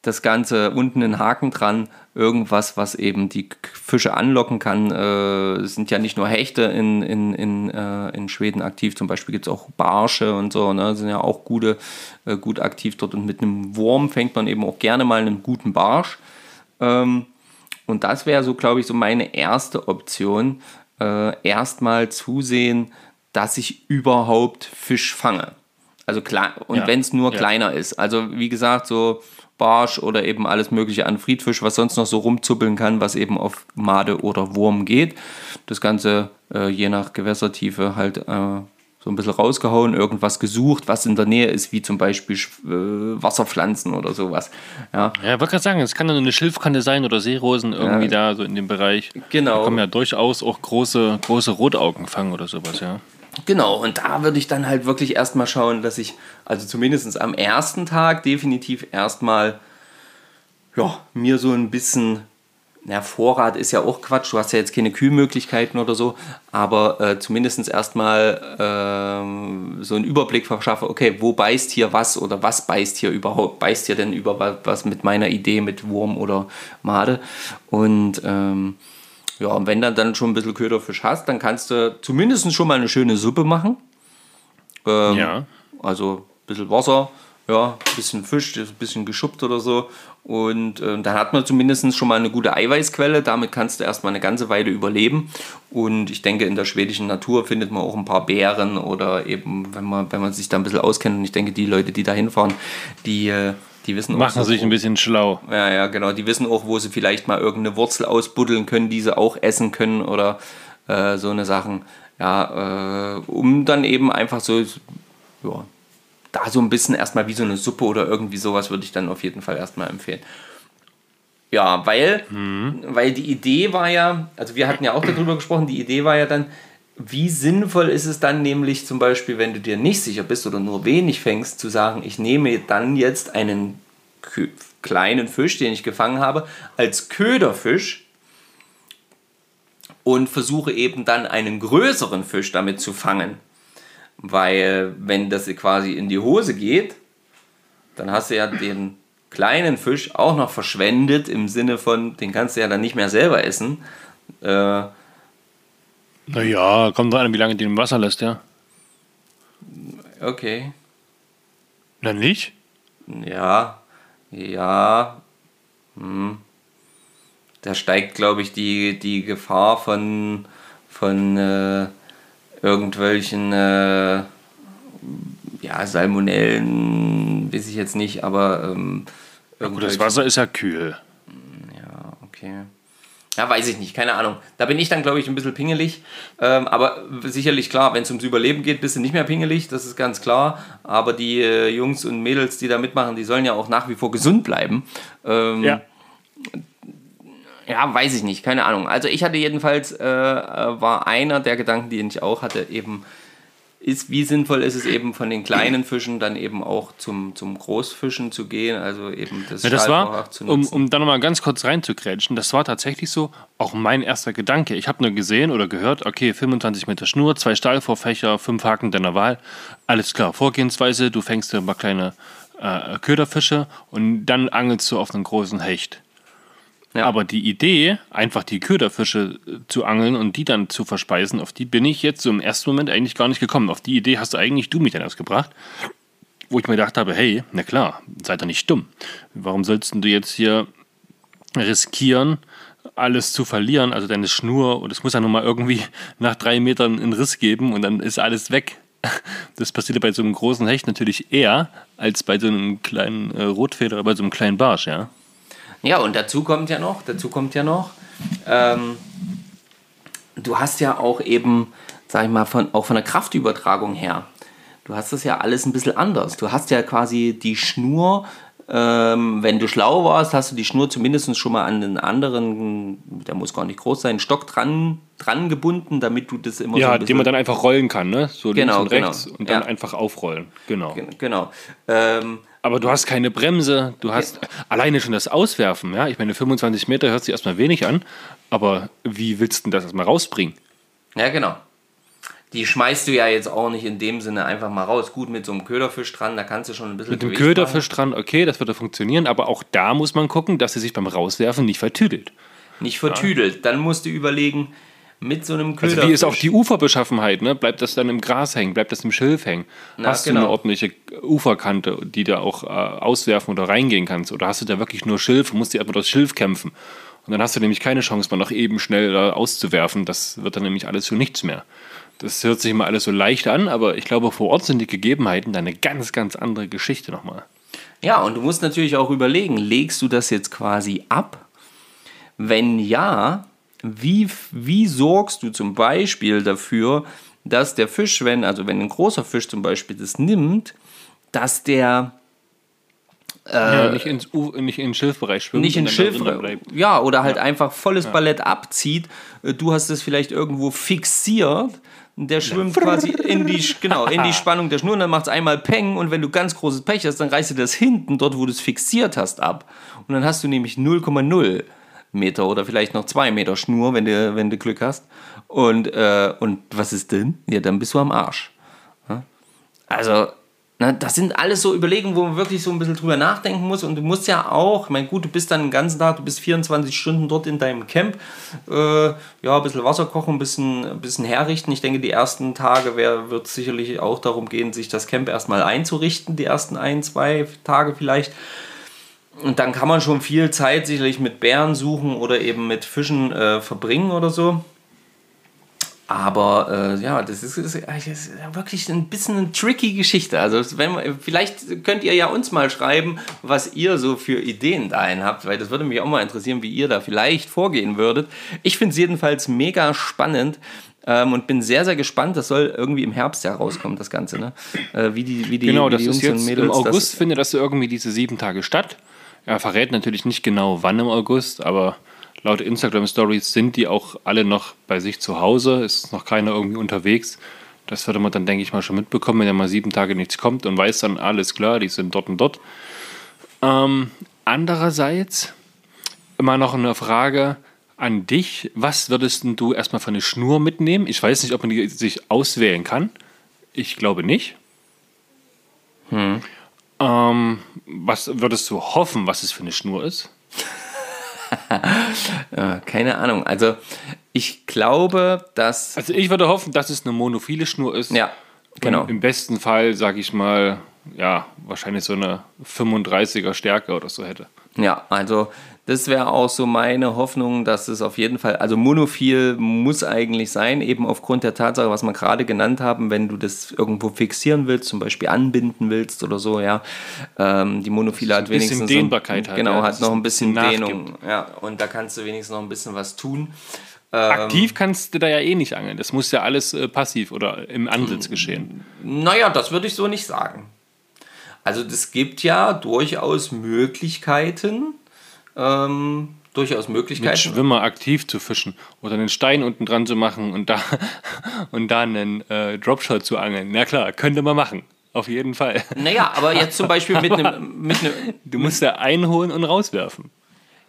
das Ganze unten einen Haken dran, irgendwas, was eben die Fische anlocken kann. Äh, es sind ja nicht nur Hechte in, in, in, äh, in Schweden aktiv, zum Beispiel gibt es auch Barsche und so, ne? sind ja auch gute, äh, gut aktiv dort. Und mit einem Wurm fängt man eben auch gerne mal einen guten Barsch. Ähm, und das wäre so, glaube ich, so meine erste Option. Äh, Erstmal zusehen, dass ich überhaupt Fisch fange. Also klar, und ja. wenn es nur ja. kleiner ist. Also wie gesagt, so Barsch oder eben alles mögliche an Friedfisch, was sonst noch so rumzuppeln kann, was eben auf Made oder Wurm geht. Das Ganze äh, je nach Gewässertiefe halt äh, so ein bisschen rausgehauen, irgendwas gesucht, was in der Nähe ist, wie zum Beispiel äh, Wasserpflanzen oder sowas. Ja, ja ich wollte gerade sagen, es kann ja nur eine Schilfkante sein oder Seerosen irgendwie ja. da so in dem Bereich. Genau. Da kommen ja durchaus auch große, große Rotaugen fangen oder sowas, ja. Genau, und da würde ich dann halt wirklich erstmal schauen, dass ich, also zumindest am ersten Tag definitiv erstmal, ja, mir so ein bisschen, na, Vorrat ist ja auch Quatsch, du hast ja jetzt keine Kühlmöglichkeiten oder so, aber äh, zumindest erstmal äh, so einen Überblick verschaffe, okay, wo beißt hier was oder was beißt hier überhaupt, beißt hier denn über was mit meiner Idee mit Wurm oder Made und ähm, ja, und wenn du dann schon ein bisschen Köderfisch hast, dann kannst du zumindest schon mal eine schöne Suppe machen. Ähm, ja. Also ein bisschen Wasser, ja, ein bisschen Fisch, ein bisschen geschuppt oder so. Und äh, dann hat man zumindest schon mal eine gute Eiweißquelle. Damit kannst du erstmal eine ganze Weile überleben. Und ich denke, in der schwedischen Natur findet man auch ein paar Beeren oder eben, wenn man, wenn man sich da ein bisschen auskennt. Und ich denke, die Leute, die da hinfahren, die. Äh, die wissen Machen auch, sich ein bisschen schlau. Ja, ja, genau. Die wissen auch, wo sie vielleicht mal irgendeine Wurzel ausbuddeln können, die sie auch essen können oder äh, so eine Sachen. Ja, äh, um dann eben einfach so, ja, da so ein bisschen erstmal wie so eine Suppe oder irgendwie sowas würde ich dann auf jeden Fall erstmal empfehlen. Ja, weil, mhm. weil die Idee war ja, also wir hatten ja auch darüber gesprochen, die Idee war ja dann, wie sinnvoll ist es dann nämlich zum Beispiel, wenn du dir nicht sicher bist oder nur wenig fängst, zu sagen, ich nehme dann jetzt einen kleinen Fisch, den ich gefangen habe, als Köderfisch und versuche eben dann einen größeren Fisch damit zu fangen. Weil wenn das quasi in die Hose geht, dann hast du ja den kleinen Fisch auch noch verschwendet im Sinne von, den kannst du ja dann nicht mehr selber essen. Äh, Naja, kommt drauf an, wie lange die im Wasser lässt, ja. Okay. Na nicht? Ja, ja. Hm. Da steigt, glaube ich, die, die Gefahr von, von äh, irgendwelchen äh, ja, Salmonellen, weiß ich jetzt nicht, aber ähm, Gut, das Wasser ist ja kühl. Ja, okay. Ja, weiß ich nicht, keine Ahnung. Da bin ich dann, glaube ich, ein bisschen pingelig. Ähm, aber sicherlich klar, wenn es ums Überleben geht, bist du nicht mehr pingelig, das ist ganz klar. Aber die äh, Jungs und Mädels, die da mitmachen, die sollen ja auch nach wie vor gesund bleiben. Ähm, Ja. ja, weiß ich nicht, keine Ahnung. Also ich hatte jedenfalls, äh, äh, war einer der Gedanken, die ich auch hatte, eben, ist, wie sinnvoll ist es eben von den kleinen Fischen dann eben auch zum, zum Großfischen zu gehen, also eben das Ja, das war, zu um, nutzen. um da nochmal ganz kurz reinzugrätschen, das war tatsächlich so auch mein erster Gedanke. Ich habe nur gesehen oder gehört, okay, 25 Meter Schnur, zwei Stahlvorfächer, fünf Haken deiner Wahl. Alles klar, Vorgehensweise, du fängst dir mal kleine äh, Köderfische und dann angelst du auf einen großen Hecht. Ja. Aber die Idee, einfach die Köderfische äh, zu angeln und die dann zu verspeisen, auf die bin ich jetzt so im ersten Moment eigentlich gar nicht gekommen. Auf die Idee hast du eigentlich du mich dann erst gebracht. Wo ich mir gedacht habe, hey, na klar, seid doch nicht dumm. Warum sollst du jetzt hier riskieren, alles zu verlieren, also deine Schnur, und es muss ja nun mal irgendwie [LAUGHS] nach drei Metern einen Riss geben und dann ist alles weg. [LAUGHS] Das passiert bei so einem großen Hecht natürlich eher als bei so einem kleinen äh, Rotfeder oder bei so einem kleinen Barsch, ja. Ja, und dazu kommt ja noch, dazu kommt ja noch, ähm, du hast ja auch eben, sag ich mal, von, auch von der Kraftübertragung her, du hast das ja alles ein bisschen anders. Du hast ja quasi die Schnur, ähm, wenn du schlau warst, hast du die Schnur zumindest schon mal an den anderen, der muss gar nicht groß sein, Stock dran, dran gebunden, damit du das immer so Ja, ein den man dann einfach rollen kann, ne? So Genau, links und rechts genau. und dann Ja. einfach aufrollen. Genau. Genau. Ähm, Aber du hast keine Bremse, du hast alleine schon das Auswerfen, ja? Ich meine, 25 Meter hört sich erstmal wenig an, aber wie willst du denn das erstmal rausbringen? Ja, genau. Die schmeißt du ja jetzt auch nicht in dem Sinne einfach mal raus. Gut, mit so einem Köderfisch dran, da kannst du schon ein bisschen Mit dem Köderfisch dran, okay, das wird ja funktionieren, aber auch da muss man gucken, dass sie sich beim Rauswerfen nicht vertüdelt. machen. Nicht vertüdelt. Dann musst du überlegen, mit so einem Köderfisch. Also wie ist auch die Uferbeschaffenheit, ne? Bleibt das dann im Gras hängen, bleibt das im Schilf hängen? Na, hast du genau. eine ordentliche Uferkante, die da auch äh, auswerfen oder reingehen kannst? Oder hast du da wirklich nur Schilf und musst dir erstmal das Schilf kämpfen? Und dann hast du nämlich keine Chance, mal noch eben schnell da auszuwerfen. Das wird dann nämlich alles für nichts mehr. Das hört sich immer alles so leicht an, aber ich glaube, vor Ort sind die Gegebenheiten dann eine ganz, ganz andere Geschichte nochmal. Ja, und du musst natürlich auch überlegen, legst du das jetzt quasi ab? Wenn ja, wie, wie sorgst du zum Beispiel dafür, dass der Fisch, wenn, also wenn ein großer Fisch zum Beispiel das nimmt, dass der ja, nicht, ins nicht in den Schilfbereich schwimmt. nicht in und dann Schilf, drinnen bleibt. ja, oder halt einfach volles Ballett abzieht. Äh, Du hast es vielleicht irgendwo fixiert. Der schwimmt quasi in die, genau, in die [LAUGHS] Spannung der Schnur und dann macht es einmal Peng und wenn du ganz großes Pech hast, dann reißt du das hinten, dort wo du es fixiert hast, ab. Und dann hast du nämlich 0,0 Meter oder vielleicht noch 2 Meter Schnur, wenn du, wenn du Glück hast. Und, äh, und was ist denn? Ja, dann bist du am Arsch. Ja? Also, na, das sind alles so Überlegungen, wo man wirklich so ein bisschen drüber nachdenken muss. Und du musst ja auch, ich meine, gut, du bist dann den ganzen Tag, du bist 24 Stunden dort in deinem Camp. Äh, ja, ein bisschen Wasser kochen, ein bisschen, ein bisschen herrichten. Ich denke, die ersten Tage wird es sicherlich auch darum gehen, sich das Camp erstmal einzurichten. Die ersten ein, zwei Tage vielleicht. Und dann kann man schon viel Zeit sicherlich mit Bären suchen oder eben mit Fischen äh, verbringen oder so. Aber äh, ja, das ist, ist, ist wirklich ein bisschen eine tricky Geschichte. Also wenn, vielleicht könnt ihr ja uns mal schreiben, was ihr so für Ideen dahin habt, weil das würde mich auch mal interessieren, wie ihr da vielleicht vorgehen würdet. Ich finde es jedenfalls mega spannend ähm, und bin sehr, sehr gespannt. Das soll irgendwie im Herbst ja rauskommen, das Ganze. Ne? Äh, wie die, wie die, Genau, wie das die ist Jungs und jetzt Mädels im August, das, findet das irgendwie diese sieben Tage statt. Er verrät natürlich nicht genau, wann im August, aber laut Instagram Stories sind die auch alle noch bei sich zu Hause. Ist noch keiner irgendwie unterwegs. Das würde man dann, denke ich mal, schon mitbekommen, wenn ja mal sieben Tage nichts kommt und weiß dann, alles klar, die sind dort und dort. Ähm, andererseits immer noch eine Frage an dich. Was würdest du erstmal für eine Schnur mitnehmen? Ich weiß nicht, ob man die sich auswählen kann. Ich glaube nicht. Ähm, was würdest du hoffen, was es für eine Schnur ist? [LAUGHS] äh, keine Ahnung. Also Ich glaube, dass. Also ich würde hoffen, dass es eine monophile Schnur ist. Ja, genau. Und Im besten Fall, sage ich mal, ja, wahrscheinlich so eine 35er Stärke oder so hätte. Ja, also das wäre auch so meine Hoffnung, dass es auf jeden Fall, also monophil muss eigentlich sein, eben aufgrund der Tatsache, was wir gerade genannt haben, wenn du das irgendwo fixieren willst, zum Beispiel anbinden willst oder so, ja. Ähm, die monophile hat ein bisschen wenigstens. Dehnbarkeit so, hat, Genau, ja, hat noch ein bisschen nachgibt. Dehnung. Ja, und da kannst du wenigstens noch ein bisschen was tun. Aktiv kannst du da ja eh nicht angeln. Das muss ja alles äh, passiv oder im Ansitz geschehen. Naja, das würde ich so nicht sagen. Also es gibt ja durchaus Möglichkeiten, ähm, durchaus Mit Möglichkeiten. Schwimmer aktiv zu fischen oder einen Stein unten dran zu machen und da, [LAUGHS] und da einen äh, Dropshot zu angeln. Na klar, könnte man machen. Auf jeden Fall. Naja, aber jetzt zum Beispiel mit einem, mit einem, [LAUGHS] Du musst da einholen und rauswerfen.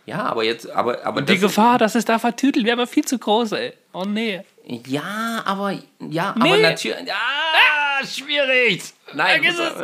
Ja, aber jetzt, aber, aber Die das- Gefahr, dass es da vertütelt, wäre aber viel zu groß, ey. Oh nee. ja, aber, ja, aber Nee. natürlich, ja, Ah, schwierig. nein, Vergiss [LAUGHS] auf.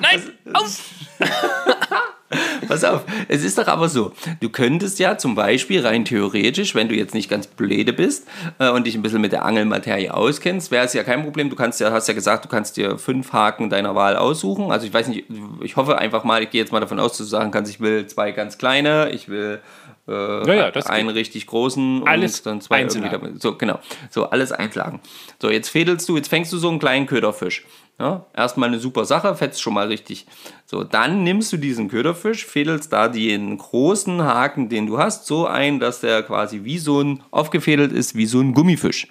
Nein, aus. [LAUGHS] [LAUGHS] Pass auf, es ist doch aber so, du könntest ja zum Beispiel rein theoretisch, wenn du jetzt nicht ganz blöde bist äh, und dich ein bisschen mit der Angelmaterie auskennst, wäre es ja kein Problem. Du kannst ja, hast ja gesagt, du kannst dir fünf Haken deiner Wahl aussuchen. Also ich weiß nicht, ich hoffe einfach mal, ich gehe jetzt mal davon aus, dass du sagen kannst, ich will zwei ganz kleine, ich will äh, Ja, ja, einen richtig großen Alles und dann zwei Einzelhaken. irgendwie damit. So, genau. So, alles Einlagen. So, jetzt fädelst du, jetzt fängst du so einen kleinen Köderfisch. Ja, erstmal eine super Sache, fetzt schon mal richtig. So, dann nimmst du diesen Köderfisch, fädelst da den großen Haken, den du hast, so ein, dass der quasi wie so ein, aufgefädelt ist, wie so ein Gummifisch.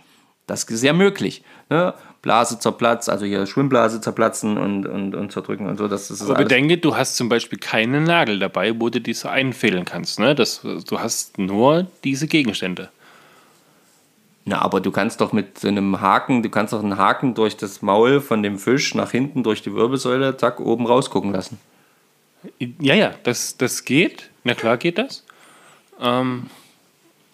Das ist sehr möglich. Ne? Blase zerplatzt, also hier Schwimmblase zerplatzen und, und, und zerdrücken und so. Das ist Aber bedenke, du hast zum Beispiel keinen Nagel dabei, wo du diese einfädeln kannst. Ne? Das, du hast nur diese Gegenstände. Na, aber du kannst doch mit so einem Haken, du kannst doch einen Haken durch das Maul von dem Fisch nach hinten durch die Wirbelsäule, zack, oben rausgucken lassen. Ja, ja, das, das geht. Na klar geht das. Ähm,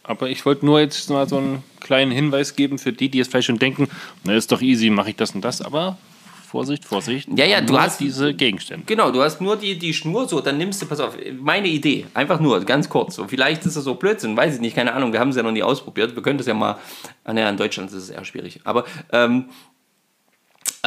aber ich wollte nur jetzt mal so einen kleinen Hinweis geben für die, die jetzt vielleicht schon denken, na ist doch easy, mache ich das und das. Aber Vorsicht, Vorsicht. Ja, ja, du hast- diese Gegenstände. Genau, du hast nur die, die Schnur, so, dann nimmst du, pass auf, meine Idee, einfach nur, ganz kurz, so, vielleicht ist es so Blödsinn, weiß ich nicht, keine Ahnung, wir haben es ja noch nie ausprobiert, wir können das ja mal, ah, naja, in Deutschland ist es eher schwierig, aber ähm,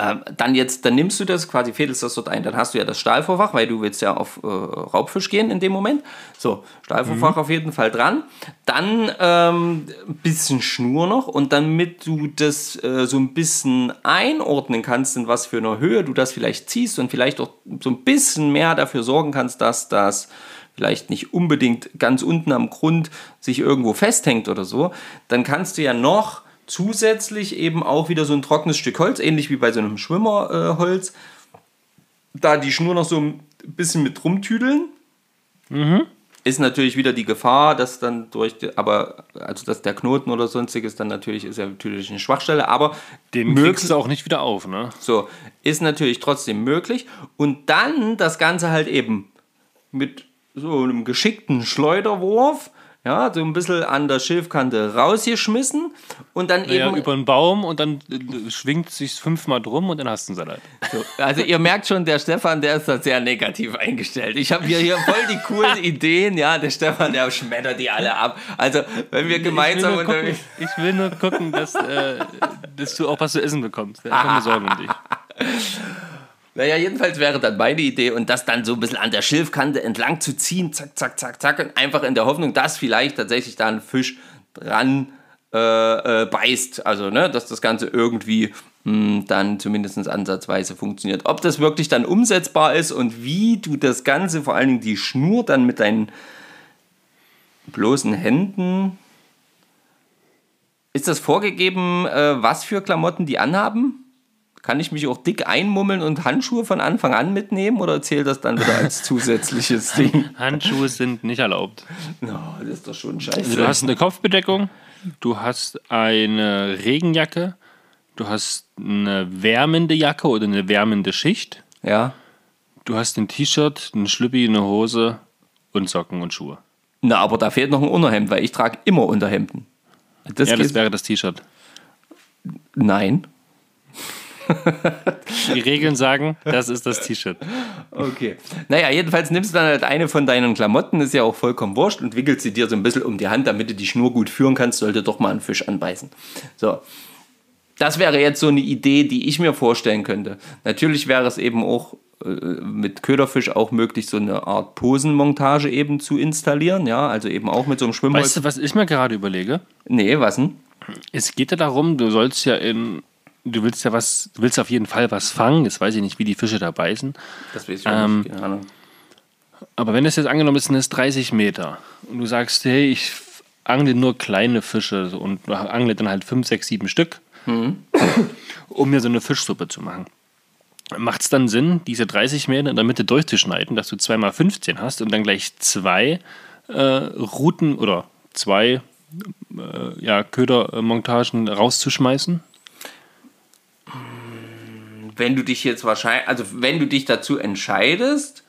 ähm, dann jetzt, dann nimmst du das, quasi fädelst das dort ein, dann hast du ja das Stahlvorfach, weil du willst ja auf äh, Raubfisch gehen in dem Moment, so, Stahlvorfach auf jeden Fall dran, dann ähm, ein bisschen Schnur noch und damit du das äh, so ein bisschen einordnen kannst, in was für einer Höhe du das vielleicht ziehst und vielleicht auch so ein bisschen mehr dafür sorgen kannst, dass das vielleicht nicht unbedingt ganz unten am Grund sich irgendwo festhängt oder so, dann kannst du ja noch zusätzlich eben auch wieder so ein trockenes Stück Holz, ähnlich wie bei so einem Schwimmerholz, äh, Holz, da die Schnur noch so ein bisschen mit rumtüdeln. Ist natürlich wieder die Gefahr, dass dann durch, aber also dass der Knoten oder sonstiges dann natürlich ist ja natürlich eine Schwachstelle, aber Den kriegst du auch nicht wieder auf, ne? so, ist natürlich trotzdem möglich. Und dann das Ganze halt eben mit so einem geschickten Schleuderwurf, ja, so ein bisschen an der Schilfkante rausgeschmissen und dann Ja, eben. über einen Baum und dann äh, schwingt sich fünfmal drum und dann hast du einen Salat. So, also ihr merkt schon, der Stefan, der ist da sehr negativ eingestellt. Ich habe hier, hier voll die coolen [LAUGHS] Ideen, ja, der Stefan, der schmettert die alle ab. Also, wenn wir gemeinsam ich will nur gucken, unterwegs ich will nur gucken dass, äh, dass du auch was zu essen bekommst. Ich habe Sorgen um dich. [LAUGHS] Naja, jedenfalls wäre dann meine Idee und das dann so ein bisschen an der Schilfkante entlang zu ziehen, zack, zack, zack, zack, und einfach in der Hoffnung, dass vielleicht tatsächlich da ein Fisch dran äh, äh, beißt. Also, ne, dass das Ganze irgendwie mh, dann zumindest ansatzweise funktioniert. Ob das wirklich dann umsetzbar ist und wie du das Ganze, vor allen Dingen die Schnur dann mit deinen bloßen Händen. Ist das vorgegeben, äh, was für Klamotten die anhaben? Kann ich mich auch dick einmummeln und Handschuhe von Anfang an mitnehmen oder zählt das dann wieder als zusätzliches [LAUGHS] Ding? Handschuhe sind nicht erlaubt. No, das ist doch schon Also scheiße. du hast eine Kopfbedeckung, du hast eine Regenjacke, du hast eine wärmende Jacke oder eine wärmende Schicht, ja. du hast ein T-Shirt, ein Schlüppi, eine Hose und Socken und Schuhe. Na, aber da fehlt noch ein Unterhemd, weil ich trage immer Unterhemden. Das Ja, das wäre das T-Shirt. Nein. Die Regeln sagen, das ist das T-Shirt. Okay. Naja, jedenfalls nimmst du dann halt eine von deinen Klamotten, ist ja auch vollkommen wurscht, und wickelst sie dir so ein bisschen um die Hand, damit du die Schnur gut führen kannst, sollte doch mal ein Fisch anbeißen. So. Das wäre jetzt so eine Idee, die ich mir vorstellen könnte. Natürlich wäre es eben auch äh, mit Köderfisch auch möglich, so eine Art Posenmontage eben zu installieren, ja, also eben auch mit so einem Schwimmholz. Weißt du, was ich mir gerade überlege? Nee, was denn? Es geht ja darum, du sollst ja in. Du willst ja was, du willst auf jeden Fall was fangen. Jetzt weiß ich nicht, wie die Fische da beißen. Das weiß ich Ähm, nicht, keine Ahnung. Aber wenn es jetzt angenommen ist, sind es 30 Meter und du sagst, hey, ich angle nur kleine Fische und angle dann halt 5, 6, 7 Stück, um mir so eine Fischsuppe zu machen. Macht es dann Sinn, diese 30 Meter in der Mitte durchzuschneiden, dass du 2 mal 15 hast und dann gleich zwei äh, Routen oder zwei äh, ja, Ködermontagen rauszuschmeißen? Wenn du dich jetzt wahrscheinlich, also wenn du dich dazu entscheidest,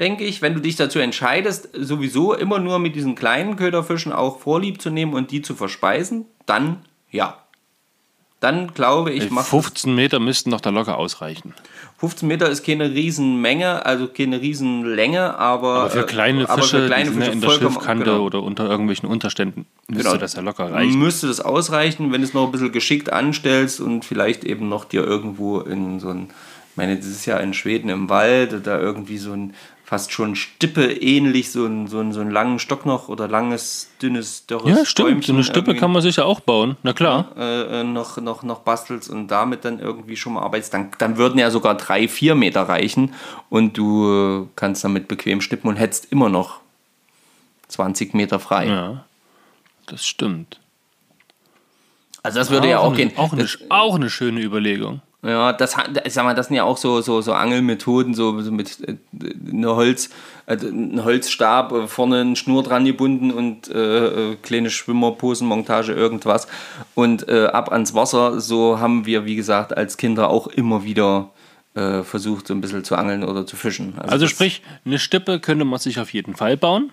denke ich, wenn du dich dazu entscheidest, sowieso immer nur mit diesen kleinen Köderfischen auch Vorlieb zu nehmen und die zu verspeisen, dann ja. Dann glaube ich, macht 15 Meter müssten doch da locker ausreichen. 15 Meter ist keine Riesenmenge, also keine Riesenlänge, aber, Aber für äh, kleine aber Fische, für kleine Fische in der Schiffkante genau. oder unter irgendwelchen Unterständen, müsste Genau. das ja locker reichen. Müsste das ausreichen, wenn du es noch ein bisschen geschickt anstellst und vielleicht eben noch dir irgendwo in so ein, ich meine, das ist ja in Schweden im Wald, da irgendwie so ein fast schon Stippe ähnlich, so ein, so so einen langen Stock noch oder langes, dünnes, dürres Ja, stimmt. So Bäumchen eine Stippe irgendwie, kann man sich ja auch bauen. Na klar. äh, äh, noch, noch, noch bastelst und damit dann irgendwie schon mal arbeitest, dann, dann würden ja sogar drei, vier Meter reichen und du kannst damit bequem stippen und hättest immer noch 20 Meter frei. Ja, das stimmt. Also das würde ja auch eine, gehen. Auch eine, Das- auch eine schöne Überlegung. Ja, das, ich sag mal, das sind ja auch so, so, so Angelmethoden, so, so mit äh, eine Holz, also ein Holzstab, äh, vorne eine Schnur dran gebunden und äh, äh, kleine Schwimmerposenmontage, irgendwas und äh, ab ans Wasser. So haben wir, wie gesagt, als Kinder auch immer wieder äh, versucht, so ein bisschen zu angeln oder zu fischen. Also das- sprich, eine Stippe könnte man sich auf jeden Fall bauen.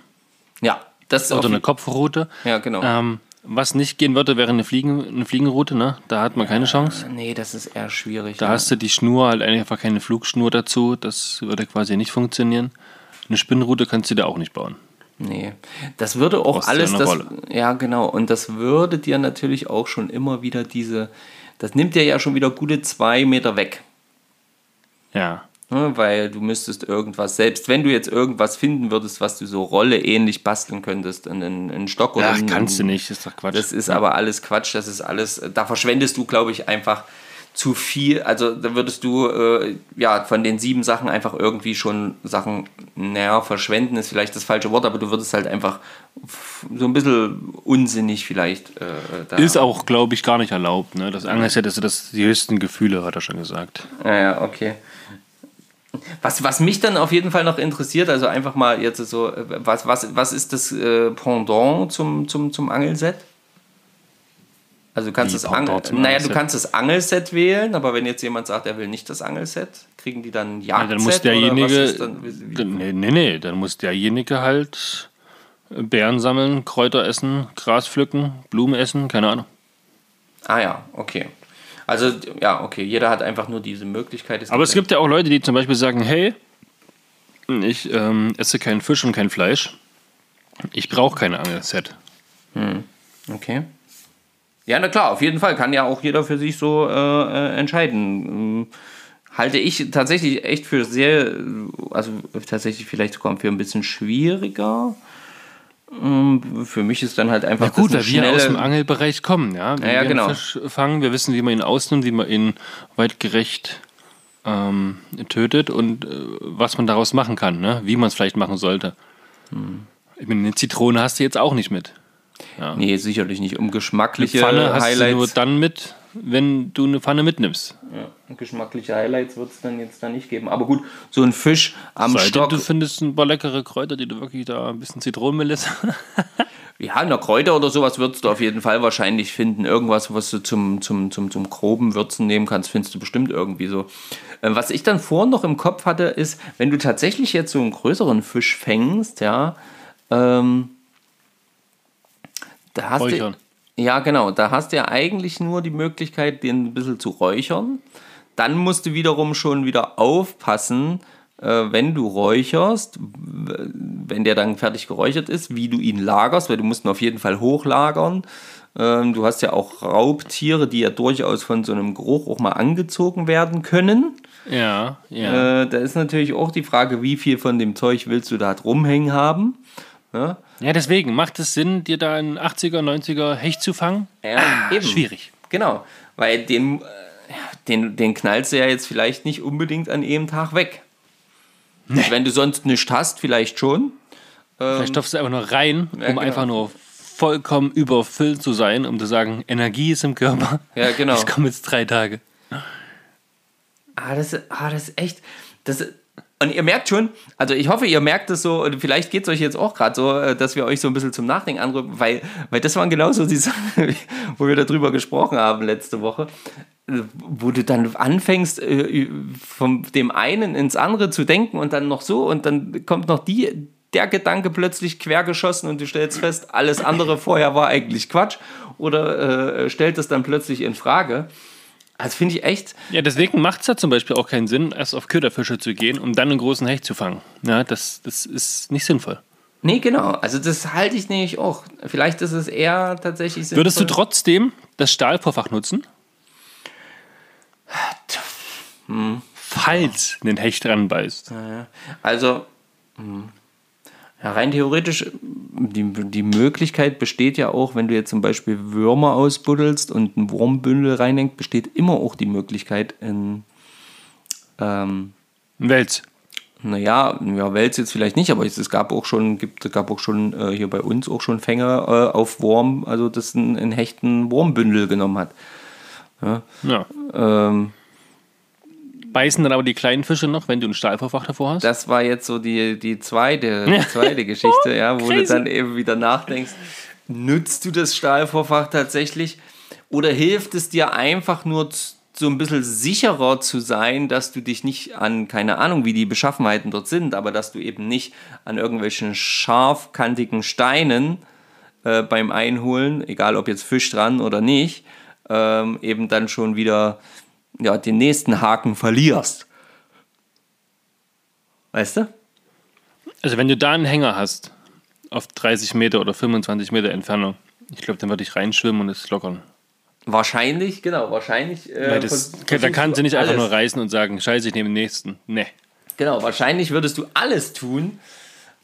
Ja, das ist Oder eine Kopfrute. Ja, genau. Ähm, was nicht gehen würde, wäre eine, Fliegen, eine Fliegenroute. Ne? Da hat man keine Chance. Nee, das ist eher schwierig. Da ja. hast du die Schnur, halt einfach keine Flugschnur dazu. Das würde quasi nicht funktionieren. Eine Spinnrute kannst du dir auch nicht bauen. Nee, das würde auch Brauchst alles, das, ja genau, und das würde dir natürlich auch schon immer wieder diese, das nimmt dir ja schon wieder gute zwei Meter weg, Ja. Ne, weil du müsstest irgendwas, selbst wenn du jetzt irgendwas finden würdest, was du so Rolle ähnlich basteln könntest, einen, einen Stock oder Ach, einen, kannst du nicht, ist doch Quatsch. Das ist aber alles Quatsch, das ist alles, da verschwendest du, glaube ich, einfach zu viel, also da würdest du äh, ja von den sieben Sachen einfach irgendwie schon Sachen, naja, verschwenden ist vielleicht das falsche Wort, aber du würdest halt einfach so ein bisschen unsinnig vielleicht äh, da. Ist auch, glaube ich, gar nicht erlaubt. Ne? Das Angelset ist das die höchsten Gefühle, hat er schon gesagt. Ja, ja, okay. Was, was mich dann auf jeden Fall noch interessiert, also einfach mal jetzt so, äh, was, was, was ist das äh, Pendant zum, zum, zum Angelset? Also du kannst Wie das Angel, naja, du Angelset? kannst das Angelset wählen, aber wenn jetzt jemand sagt, er will nicht das Angelset, kriegen die dann ein Ja, Jagdset dann muss derjenige. dann, nee, nee, nee, dann muss derjenige halt Beeren sammeln, Kräuter essen, Gras pflücken, Blumen essen, keine Ahnung. Ah ja, okay. Also ja, okay, jeder hat einfach nur diese Möglichkeit. Aber es gibt ja auch Leute, die zum Beispiel sagen, hey, ich ähm, esse keinen Fisch und kein Fleisch. Ich brauche kein Angelset. Okay. Ja, na klar, auf jeden Fall kann ja auch jeder für sich so äh, äh, entscheiden. Ähm, halte ich tatsächlich echt für sehr, also tatsächlich vielleicht sogar für ein bisschen schwieriger. Ähm, Für mich ist dann halt einfach Na gut, eine wir aus dem Angelbereich kommen, ja. Wenn Ja, ja, wir genau. Fisch fangen, wir wissen, wie man ihn ausnimmt, wie man ihn weitgerecht ähm, tötet und äh, was man daraus machen kann, ne? wie man es vielleicht machen sollte. Hm. Ich meine, eine Zitrone hast du jetzt auch nicht mit. Nee, sicherlich nicht. Um Eine geschmackliche Pfanne hast du nur Highlights. dann mit, wenn du eine Pfanne mitnimmst. Ja, geschmackliche Highlights wird es dann jetzt da nicht geben. Aber gut, so ein Fisch am Sei denn, Stock. du findest ein paar leckere Kräuter, die du wirklich da ein bisschen Zitronenmelisse. [LAUGHS] Ja, eine Kräuter oder sowas würdest du auf jeden Fall wahrscheinlich finden. Irgendwas, was du zum, zum, zum, zum groben Würzen nehmen kannst, findest du bestimmt irgendwie so. Äh, Was ich dann vorhin noch im Kopf hatte, ist, wenn du tatsächlich jetzt so einen größeren Fisch fängst, ja, ähm, da hast Räuchern. du. Ja, genau. Da hast du ja eigentlich nur die Möglichkeit, den ein bisschen zu räuchern. dann musst du wiederum schon wieder aufpassen, äh, wenn du räucherst, wenn der dann fertig geräuchert ist, wie du ihn lagerst, weil du musst ihn auf jeden Fall hochlagern. Ähm, du hast ja auch Raubtiere, die ja durchaus von so einem Geruch auch mal angezogen werden können. Ja, ja. Äh, da ist natürlich auch die Frage, wie viel von dem Zeug willst du da rumhängen haben. Ja, ja, deswegen macht es Sinn, dir da einen 80er, 90er Hecht zu fangen? ja eben. Schwierig. Genau, weil den, äh, den, den knallst du ja jetzt vielleicht nicht unbedingt an jedem Tag weg. Also wenn du sonst nichts hast, vielleicht schon. Vielleicht stopfst du einfach nur rein, um Ja, genau. einfach nur vollkommen überfüllt zu sein, um zu sagen, Energie ist im Körper. Ja, genau. Ich komme jetzt drei Tage. Ah, das, ah, das ist echt. Das, und ihr merkt schon, also ich hoffe, ihr merkt es so, und vielleicht geht es euch jetzt auch gerade so, äh, dass wir euch so ein bisschen zum Nachdenken anrücken, weil, weil das waren genauso die [LAUGHS] Sachen, wo wir darüber gesprochen haben letzte Woche, äh, wo du dann anfängst, äh, von dem einen ins andere zu denken und dann noch so und dann kommt noch die, der Gedanke plötzlich quergeschossen und du stellst fest, alles andere vorher war eigentlich Quatsch oder äh, stellt es dann plötzlich in Frage. Also finde ich echt, Ja, deswegen macht es ja zum Beispiel auch keinen Sinn, erst auf Köderfische zu gehen, um dann einen großen Hecht zu fangen. Ja, das, das ist nicht sinnvoll. Nee, genau. Also das halte ich nämlich auch. Vielleicht ist es eher tatsächlich sinnvoll. Würdest du trotzdem das Stahlvorfach nutzen? Falls ein Hecht ranbeißt. Also, hm. Ja, rein theoretisch, die, die Möglichkeit besteht ja auch, wenn du jetzt zum Beispiel Würmer ausbuddelst und ein Wurmbündel reinhängt, besteht immer auch die Möglichkeit, in, ähm, Wels. naja, ja, Wels jetzt vielleicht nicht, aber es, gab auch schon, gibt, gab auch schon äh, hier bei uns auch schon Fänger äh, auf Wurm, also das ein, ein Hechten Wurmbündel genommen hat. Ja. Ähm, Beißen dann aber die kleinen Fische noch, wenn du ein Stahlvorfach davor hast? das war jetzt so die, die zweite, die [LAUGHS] zweite Geschichte, ja, wo du Crazy. dann eben wieder nachdenkst, nützt du das Stahlvorfach tatsächlich oder hilft es dir einfach nur so ein bisschen sicherer zu sein, dass du dich nicht an, keine Ahnung, wie die Beschaffenheiten dort sind, aber dass du eben nicht an irgendwelchen scharfkantigen Steinen äh, beim Einholen, egal ob jetzt Fisch dran oder nicht, ähm, eben dann schon wieder ja, den nächsten Haken verlierst. Weißt du? Also wenn du da einen Hänger hast, auf 30 Meter oder 25 Meter Entfernung, ich glaube, dann würde ich reinschwimmen und es lockern. Wahrscheinlich, genau, wahrscheinlich. Äh, das, vers- da kann versuchst sie nicht du einfach nur alles. reißen und sagen, scheiße, ich nehme den nächsten. Nee. Genau, wahrscheinlich würdest du alles tun,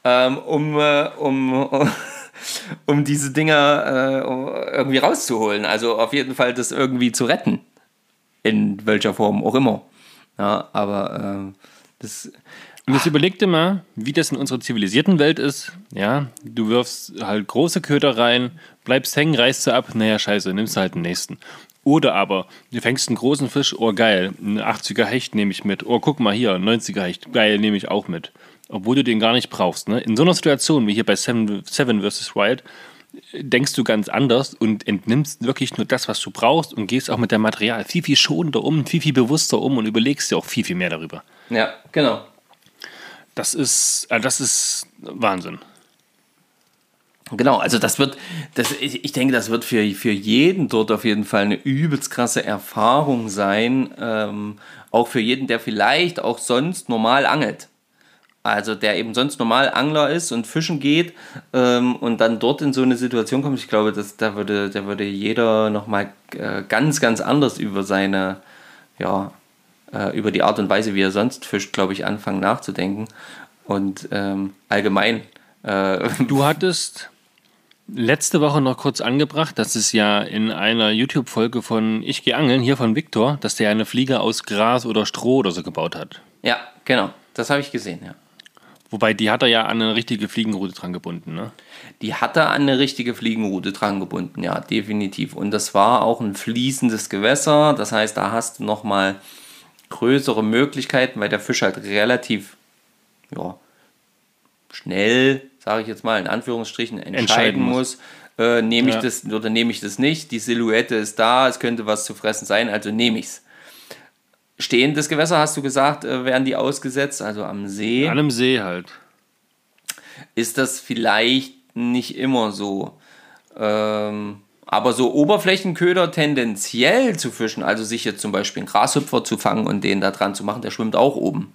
ähm, um, äh, um, [LAUGHS] um diese Dinger äh, irgendwie rauszuholen. Also auf jeden Fall das irgendwie zu retten. In welcher Form auch immer. Ja, aber ähm, das. Und jetzt überleg dir mal, wie das in unserer zivilisierten Welt ist. Ja, du wirfst halt große Köder rein, bleibst hängen, reißt sie ab, naja, scheiße, nimmst halt den nächsten. Oder aber, du fängst einen großen Fisch, oh geil, ein 80er Hecht nehme ich mit. Oh, guck mal hier, ein 90er Hecht, geil, nehme ich auch mit. Obwohl du den gar nicht brauchst. Ne? In so einer Situation wie hier bei Seven, Seven vs. Wild denkst du ganz anders und entnimmst wirklich nur das, was du brauchst und gehst auch mit dem Material viel, viel schonender um, viel, viel bewusster um und überlegst dir auch viel, viel mehr darüber. Ja, genau. Das ist, äh, das ist Wahnsinn. Genau, also das wird, das, ich, ich denke, das wird für, für jeden dort auf jeden Fall eine übelst krasse Erfahrung sein. Ähm, auch für jeden, der vielleicht auch sonst normal angelt. Also der eben sonst normal Angler ist und fischen geht ähm, und dann dort in so eine Situation kommt. Ich glaube, dass, da, würde, da würde jeder nochmal äh, ganz, ganz anders über seine, ja, äh, über die Art und Weise, wie er sonst fischt, glaube ich, anfangen nachzudenken. Und ähm, allgemein. Äh, Du [LAUGHS] hattest letzte Woche noch kurz angebracht, dass es ja in einer YouTube-Folge von Ich gehe angeln, hier von Victor, dass der eine Fliege aus Gras oder Stroh oder so gebaut hat. Ja, genau. Das habe ich gesehen, ja. Wobei, die hat er ja an eine richtige Fliegenroute dran gebunden, ne? Die hat er an eine richtige Fliegenroute dran gebunden, ja, definitiv. Und das war auch ein fließendes Gewässer. Das heißt, da hast du nochmal größere Möglichkeiten, weil der Fisch halt relativ ja, schnell, sage ich jetzt mal in Anführungsstrichen, entscheiden, Entscheiden muss. muss. Äh, nehme ich Ja. das oder nehme ich das nicht? Die Silhouette ist da, es könnte was zu fressen sein, also nehme ich es. Stehendes Gewässer, hast du gesagt, äh, werden die ausgesetzt, also am See. An einem See halt. ist das vielleicht nicht immer so. Ähm, Aber so Oberflächenköder tendenziell zu fischen, also sich jetzt zum Beispiel einen Grashüpfer zu fangen und den da dran zu machen, der schwimmt auch oben.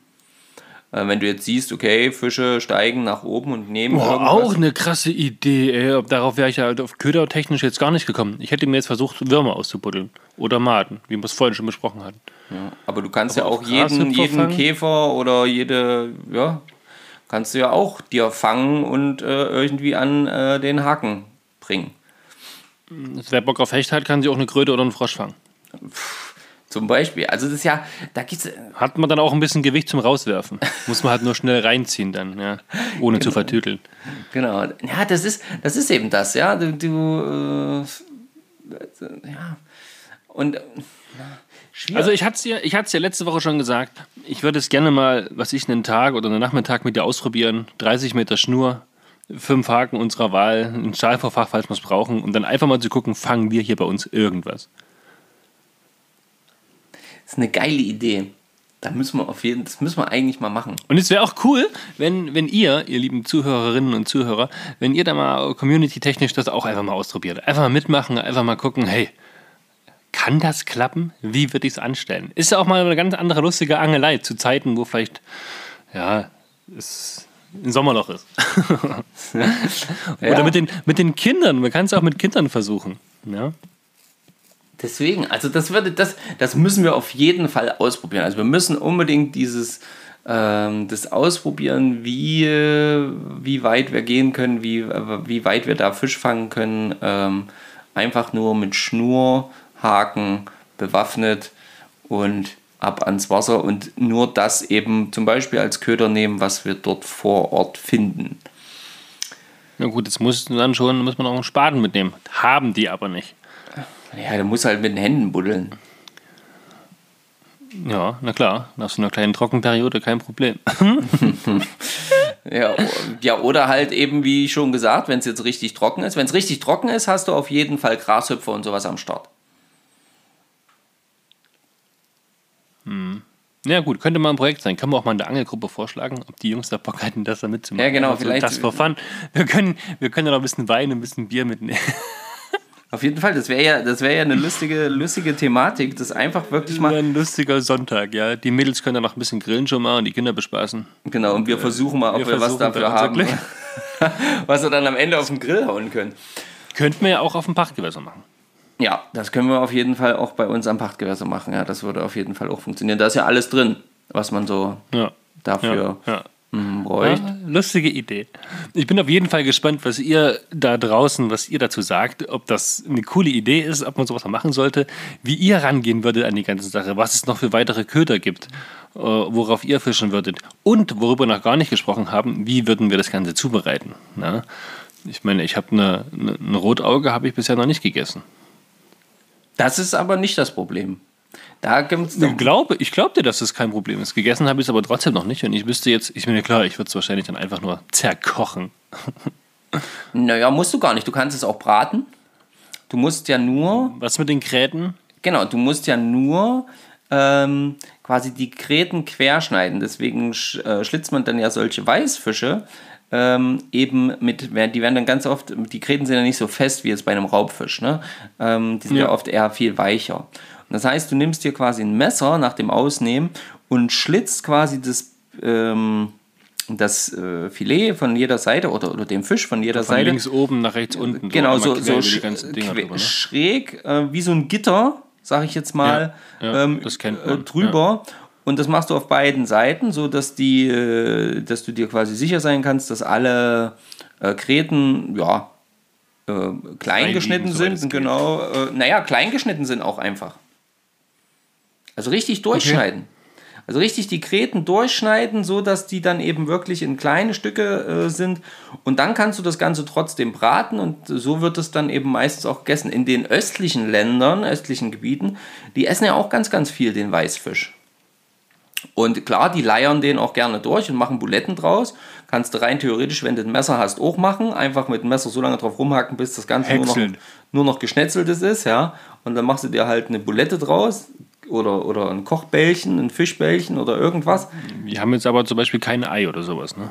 Äh, wenn du jetzt siehst, okay, Fische steigen nach oben und nehmen Boah, irgendwas. auch eine krasse Idee, ey. Darauf wäre ich ja auf ködertechnisch jetzt gar nicht gekommen. Ich hätte mir jetzt versucht, Würmer auszubuddeln. Oder Maden, wie wir es vorhin schon besprochen hatten. Ja, aber du kannst Aber ja auch auch jeden, jeden? Käfer oder jede, ja, kannst du ja auch dir fangen und äh, irgendwie an äh, den Haken bringen. Wer Bock auf Hecht hat, kann sich auch eine Kröte oder einen Frosch fangen. Zum Beispiel. Also das ist ja, da gibt's Hat man dann auch ein bisschen Gewicht zum Rauswerfen. Muss man halt nur schnell reinziehen dann, ja. Ohne zu vertüdeln. Genau. Ja, das ist, das ist eben das, ja. Du, du äh, ja. Und äh, schwierig. Also ich hatte es ja, ich hatte's ja letzte Woche schon gesagt, ich würde es gerne mal, was ich einen Tag oder einen Nachmittag mit dir ausprobieren. 30 Meter Schnur, fünf Haken unserer Wahl, ein Stahlvorfach, falls wir es brauchen. Und dann einfach mal zu gucken, fangen wir hier bei uns irgendwas. Das ist eine geile Idee. Da müssen wir auf jeden das müssen wir eigentlich mal machen. Und es wäre auch cool, wenn, wenn ihr, ihr lieben Zuhörerinnen und Zuhörer, wenn ihr da mal community-technisch das auch einfach mal ausprobiert. Einfach mal mitmachen, einfach mal gucken, hey, kann das klappen? Wie würde ich es anstellen? Ist ja auch mal eine ganz andere lustige Angelei zu Zeiten, wo vielleicht, ja, es ein Sommerloch ist. [LAUGHS] Oder Ja. mit den, mit den Kindern. Man kann es auch mit Kindern versuchen. Ja? Deswegen, also das würde, das, das müssen wir auf jeden Fall ausprobieren. Also wir müssen unbedingt dieses, ähm, das ausprobieren, wie, wie weit wir gehen können, wie, wie weit wir da Fisch fangen können. Ähm, einfach nur mit Schnur, Haken, bewaffnet und ab ans Wasser und nur das eben zum Beispiel als Köder nehmen, was wir dort vor Ort finden. Na gut, jetzt muss dann schon, muss man auch einen Spaten mitnehmen. Haben die aber nicht. Ja, der muss halt mit den Händen buddeln. Ja, na klar, nach so einer kleinen Trockenperiode kein Problem. [LAUGHS] Ja, ja, oder halt eben, wie schon gesagt, wenn es jetzt richtig trocken ist. Wenn es richtig trocken ist, hast du auf jeden Fall Grashüpfer und sowas am Start. Ja gut, könnte mal ein Projekt sein. Können wir auch mal in der Angelgruppe vorschlagen, ob die Jungs da Bock hätten, das da mitzumachen. Ja, genau, Einfach so vielleicht- Das for fun. Wir können, wir können ja noch ein bisschen Wein, ein bisschen Bier mitnehmen. Auf jeden Fall, das wäre ja, das wäre ja eine lustige, lustige Thematik, das einfach wirklich mal. ein lustiger Sonntag, ja. Die Mädels können dann noch ein bisschen grillen schon mal und die Kinder bespaßen. Genau, und wir versuchen mal, ob wir wir, was dafür haben. [LAUGHS] Was wir dann am Ende auf den Grill hauen können. Könnten wir ja auch auf dem Pachtgewässer machen. Ja, das können wir auf jeden Fall auch bei uns am Pachtgewässer machen. Ja, das würde auf jeden Fall auch funktionieren. Da ist ja alles drin, was man so Ja. dafür Ja, ja. Mm, bräuchte. Ja, lustige Idee. Ich bin auf jeden Fall gespannt, was ihr da draußen, was ihr dazu sagt, ob das eine coole Idee ist, ob man sowas machen sollte, wie ihr rangehen würdet an die ganze Sache, was es noch für weitere Köder gibt, äh, worauf ihr fischen würdet und worüber wir noch gar nicht gesprochen haben, wie würden wir das Ganze zubereiten. Na? Ich meine, ich habe eine, eine, ein Rotauge habe ich bisher noch nicht gegessen. Das ist aber nicht das Problem. Da gibt's Ich glaube, ich glaube dir, dass das kein Problem ist. Gegessen habe ich es aber trotzdem noch nicht und ich wüsste jetzt, ich bin ja klar, ich würde es wahrscheinlich dann einfach nur zerkochen. Naja, musst du gar nicht. Du kannst es auch braten. Du musst ja nur, Was mit den Gräten? genau, du musst ja nur ähm, quasi die Gräten querschneiden. Deswegen äh, schlitzt man dann ja solche Weißfische ähm, eben mit, die werden dann ganz oft, die Gräten sind ja nicht so fest wie jetzt bei einem Raubfisch. Ne? Ähm, die sind ja. Ja. oft eher viel weicher. Das heißt, du nimmst dir quasi ein Messer nach dem Ausnehmen und schlitzt quasi das, ähm, das äh, Filet von jeder Seite oder, oder den Fisch von jeder Von Seite. links oben nach rechts unten. Genau, so, so sch drüber, ne? schräg, äh, wie so ein Gitter, sag ich jetzt mal, Ja, ja, ähm, äh, man, drüber. Und das machst du auf beiden Seiten, so dass die, äh, dass du dir quasi sicher sein kannst, dass alle äh, Gräten, ja, äh, klein geschnitten sind. geht. Genau, äh, naja, klein geschnitten sind auch einfach. Also richtig durchschneiden. Also richtig die Gräten durchschneiden, so dass die dann eben wirklich in kleine Stücke äh, sind. Und dann kannst du das Ganze trotzdem braten und so wird es dann eben meistens auch gegessen. In den östlichen Ländern, östlichen Gebieten, die essen ja auch ganz, ganz viel den Weißfisch. Und klar, die leiern den auch gerne durch und machen Buletten draus. Kannst du rein theoretisch, wenn du ein Messer hast, auch machen. Einfach mit dem Messer so lange drauf rumhacken, bis das Ganze nur noch, nur noch geschnetzeltes ist, ja. Und dann machst du dir halt eine Bulette draus oder, oder ein Kochbällchen, ein Fischbällchen oder irgendwas. Wir haben jetzt aber zum Beispiel kein Ei oder sowas, ne?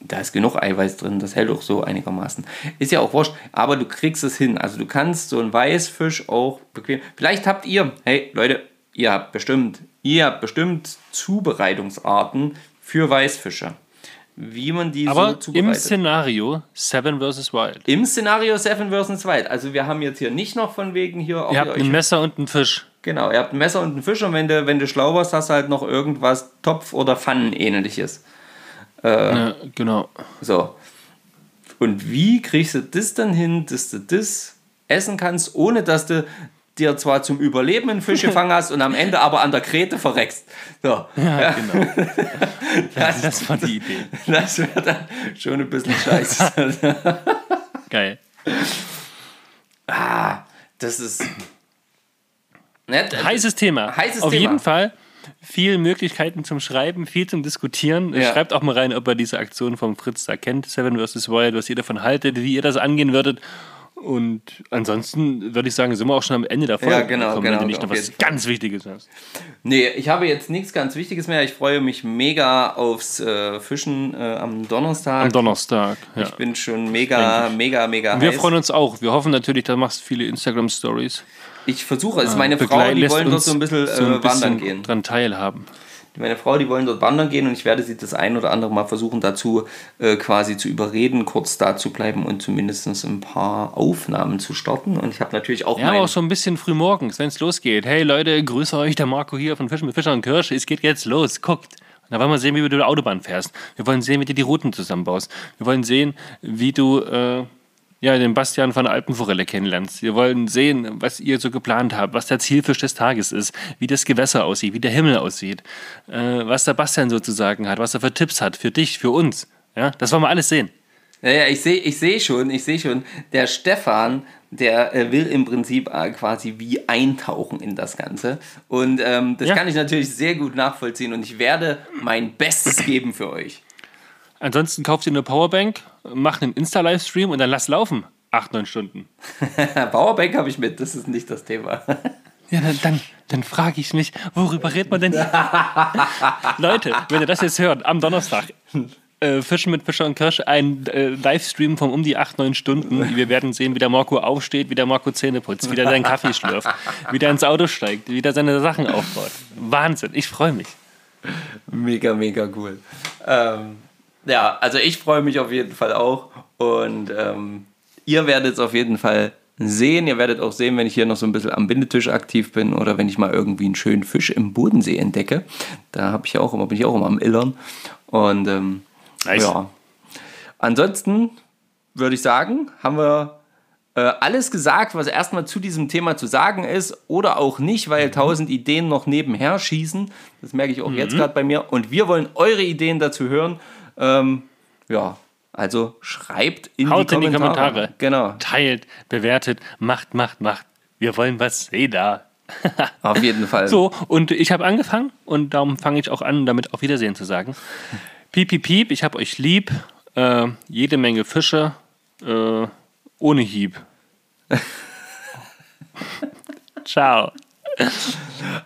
da ist genug Eiweiß drin, das hält auch so einigermaßen. Ist ja auch wurscht, aber du kriegst es hin. Also du kannst so einen Weißfisch auch bequem. Vielleicht habt ihr, hey Leute, ihr habt bestimmt, ihr habt bestimmt Zubereitungsarten für Weißfische. Wie man die Aber so zubereitet. im Szenario Seven vs. Wild. Im Szenario Seven vs. Wild. Also wir haben jetzt hier nicht noch von wegen hier. Ihr habt euch- ein Messer und einen Fisch. Genau, ihr habt ein Messer und einen Fisch und wenn du, wenn du schlau warst, hast du halt noch irgendwas Topf- oder Pfannenähnliches. Ja, genau. So. Und wie kriegst du das dann hin, dass du das essen kannst, ohne dass du dir zwar zum Überleben einen Fisch [LAUGHS] gefangen hast und am Ende aber an der Krete verreckst. So. Ja, genau. [LAUGHS] Das, Das war die Idee. das wäre dann schon ein bisschen scheiße. [LAUGHS] Geil. ah, das ist. Nett. Heißes Thema. Heißes Auf Thema. jeden Fall viele Möglichkeiten zum Schreiben, viel zum Diskutieren. Ja. Schreibt auch mal rein, ob ihr diese Aktion vom Fritz da kennt, Seven vs. Wild, was ihr davon haltet, wie ihr das angehen würdet. Und ansonsten würde ich sagen, sind wir auch schon am Ende der Folge. Ja, genau, angekommen, genau, Wenn du nicht noch was ganz Wichtiges hast. Nee, ich habe jetzt nichts ganz Wichtiges mehr. Ich freue mich mega aufs äh, Fischen äh, am Donnerstag. Am Donnerstag. Ja. Ich bin schon mega, mega, mega Wir heiß. freuen uns auch. Wir hoffen natürlich, da machst du viele Instagram-Stories. Ich versuche es. Meine Frau, die wollen dort so ein bisschen, so ein äh, bisschen wandern gehen. dran teilhaben. Meine Frau, die wollen dort wandern gehen und ich werde sie das ein oder andere Mal versuchen, dazu äh, quasi zu überreden, kurz da zu bleiben und zumindest ein paar Aufnahmen zu starten. Und ich habe natürlich auch Ja, aber auch so ein bisschen früh morgens, wenn es losgeht. Hey Leute, grüße euch, der Marco hier von Fischen mit Fischer und Kirsch. Es geht jetzt los, guckt. Da wollen wir sehen, wie du die Autobahn fährst. Wir wollen sehen, wie du die Routen zusammenbaust. Wir wollen sehen, wie du äh, ja, den Bastian von Alpenforelle kennenlernst. Wir wollen sehen, was ihr so geplant habt, was der Zielfisch des Tages ist, wie das Gewässer aussieht, wie der Himmel aussieht, äh, was der Bastian sozusagen hat, was er für Tipps hat, für dich, für uns. Ja, das wollen wir alles sehen. Ja, ja, ich sehe ich seh schon, ich sehe schon, der Stefan, der äh, will im Prinzip äh, quasi wie eintauchen in das Ganze. Und ähm, das Ja. kann ich natürlich sehr gut nachvollziehen und ich werde mein Bestes geben für euch. Ansonsten kauft ihr eine Powerbank, macht einen Insta-Livestream und dann lasst laufen. Acht, neun Stunden. [LAUGHS] Powerbank habe ich mit, das ist nicht das Thema. [LAUGHS] Ja, dann, dann, dann frage ich mich, worüber redet man denn hier? [LAUGHS] Leute, wenn ihr das jetzt hört, am Donnerstag, äh, Fischen mit Fischer und Kirsch, ein äh, Livestream von um die 8, 9 Stunden. Wir werden sehen, wie der Marco aufsteht, wie der Marco Zähne putzt, wie der seinen Kaffee schlürft, wie der ins Auto steigt, wie der seine Sachen aufbaut. Wahnsinn, ich freue mich. Mega, mega cool. Ähm, ja, also ich freue mich auf jeden Fall auch. Und ähm, ihr werdet es auf jeden Fall sehen. Ihr werdet auch sehen, wenn ich hier noch so ein bisschen am Bindetisch aktiv bin oder wenn ich mal irgendwie einen schönen Fisch im Bodensee entdecke. Da habe ich ja auch immer, bin ich auch immer am Illern. Und ähm, Nice. ja. Ansonsten würde ich sagen, haben wir äh, alles gesagt, was erstmal zu diesem Thema zu sagen ist oder auch nicht, weil tausend Ideen noch nebenher schießen. Das merke ich auch jetzt gerade bei mir. Und wir wollen eure Ideen dazu hören. Ähm, ja, also schreibt in, Haut die, in die Kommentare. Kommentare. Genau, Teilt, bewertet, macht, macht, macht. Wir wollen was sehen da. [LAUGHS] auf jeden Fall. So, und ich habe angefangen und darum fange ich auch an, damit auf Wiedersehen zu sagen. Piep, piep, piep, ich habe euch lieb. Äh, jede Menge Fische äh, ohne Hieb. [LAUGHS] Ciao.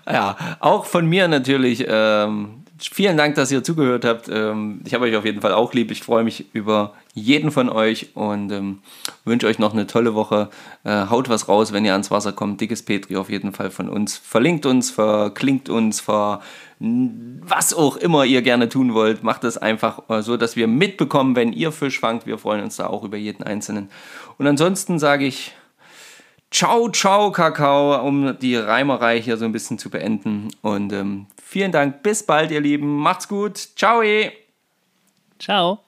Ja, auch von mir natürlich. Ähm, vielen Dank, dass ihr zugehört habt. Ähm, ich habe euch auf jeden Fall auch lieb. Ich freue mich über jeden von euch und ähm, wünsche euch noch eine tolle Woche. Äh, haut was raus, wenn ihr ans Wasser kommt. Dickes Petri auf jeden Fall von uns. Verlinkt uns, verklingt uns, ver was auch immer ihr gerne tun wollt. Macht es einfach äh, so, dass wir mitbekommen, wenn ihr Fisch fangt. Wir freuen uns da auch über jeden Einzelnen. Und ansonsten sage ich Ciao, ciao, Kakao, um die Reimerei hier so ein bisschen zu beenden. Und ähm, vielen Dank, bis bald, ihr Lieben. Macht's gut. Ciao. Ciao.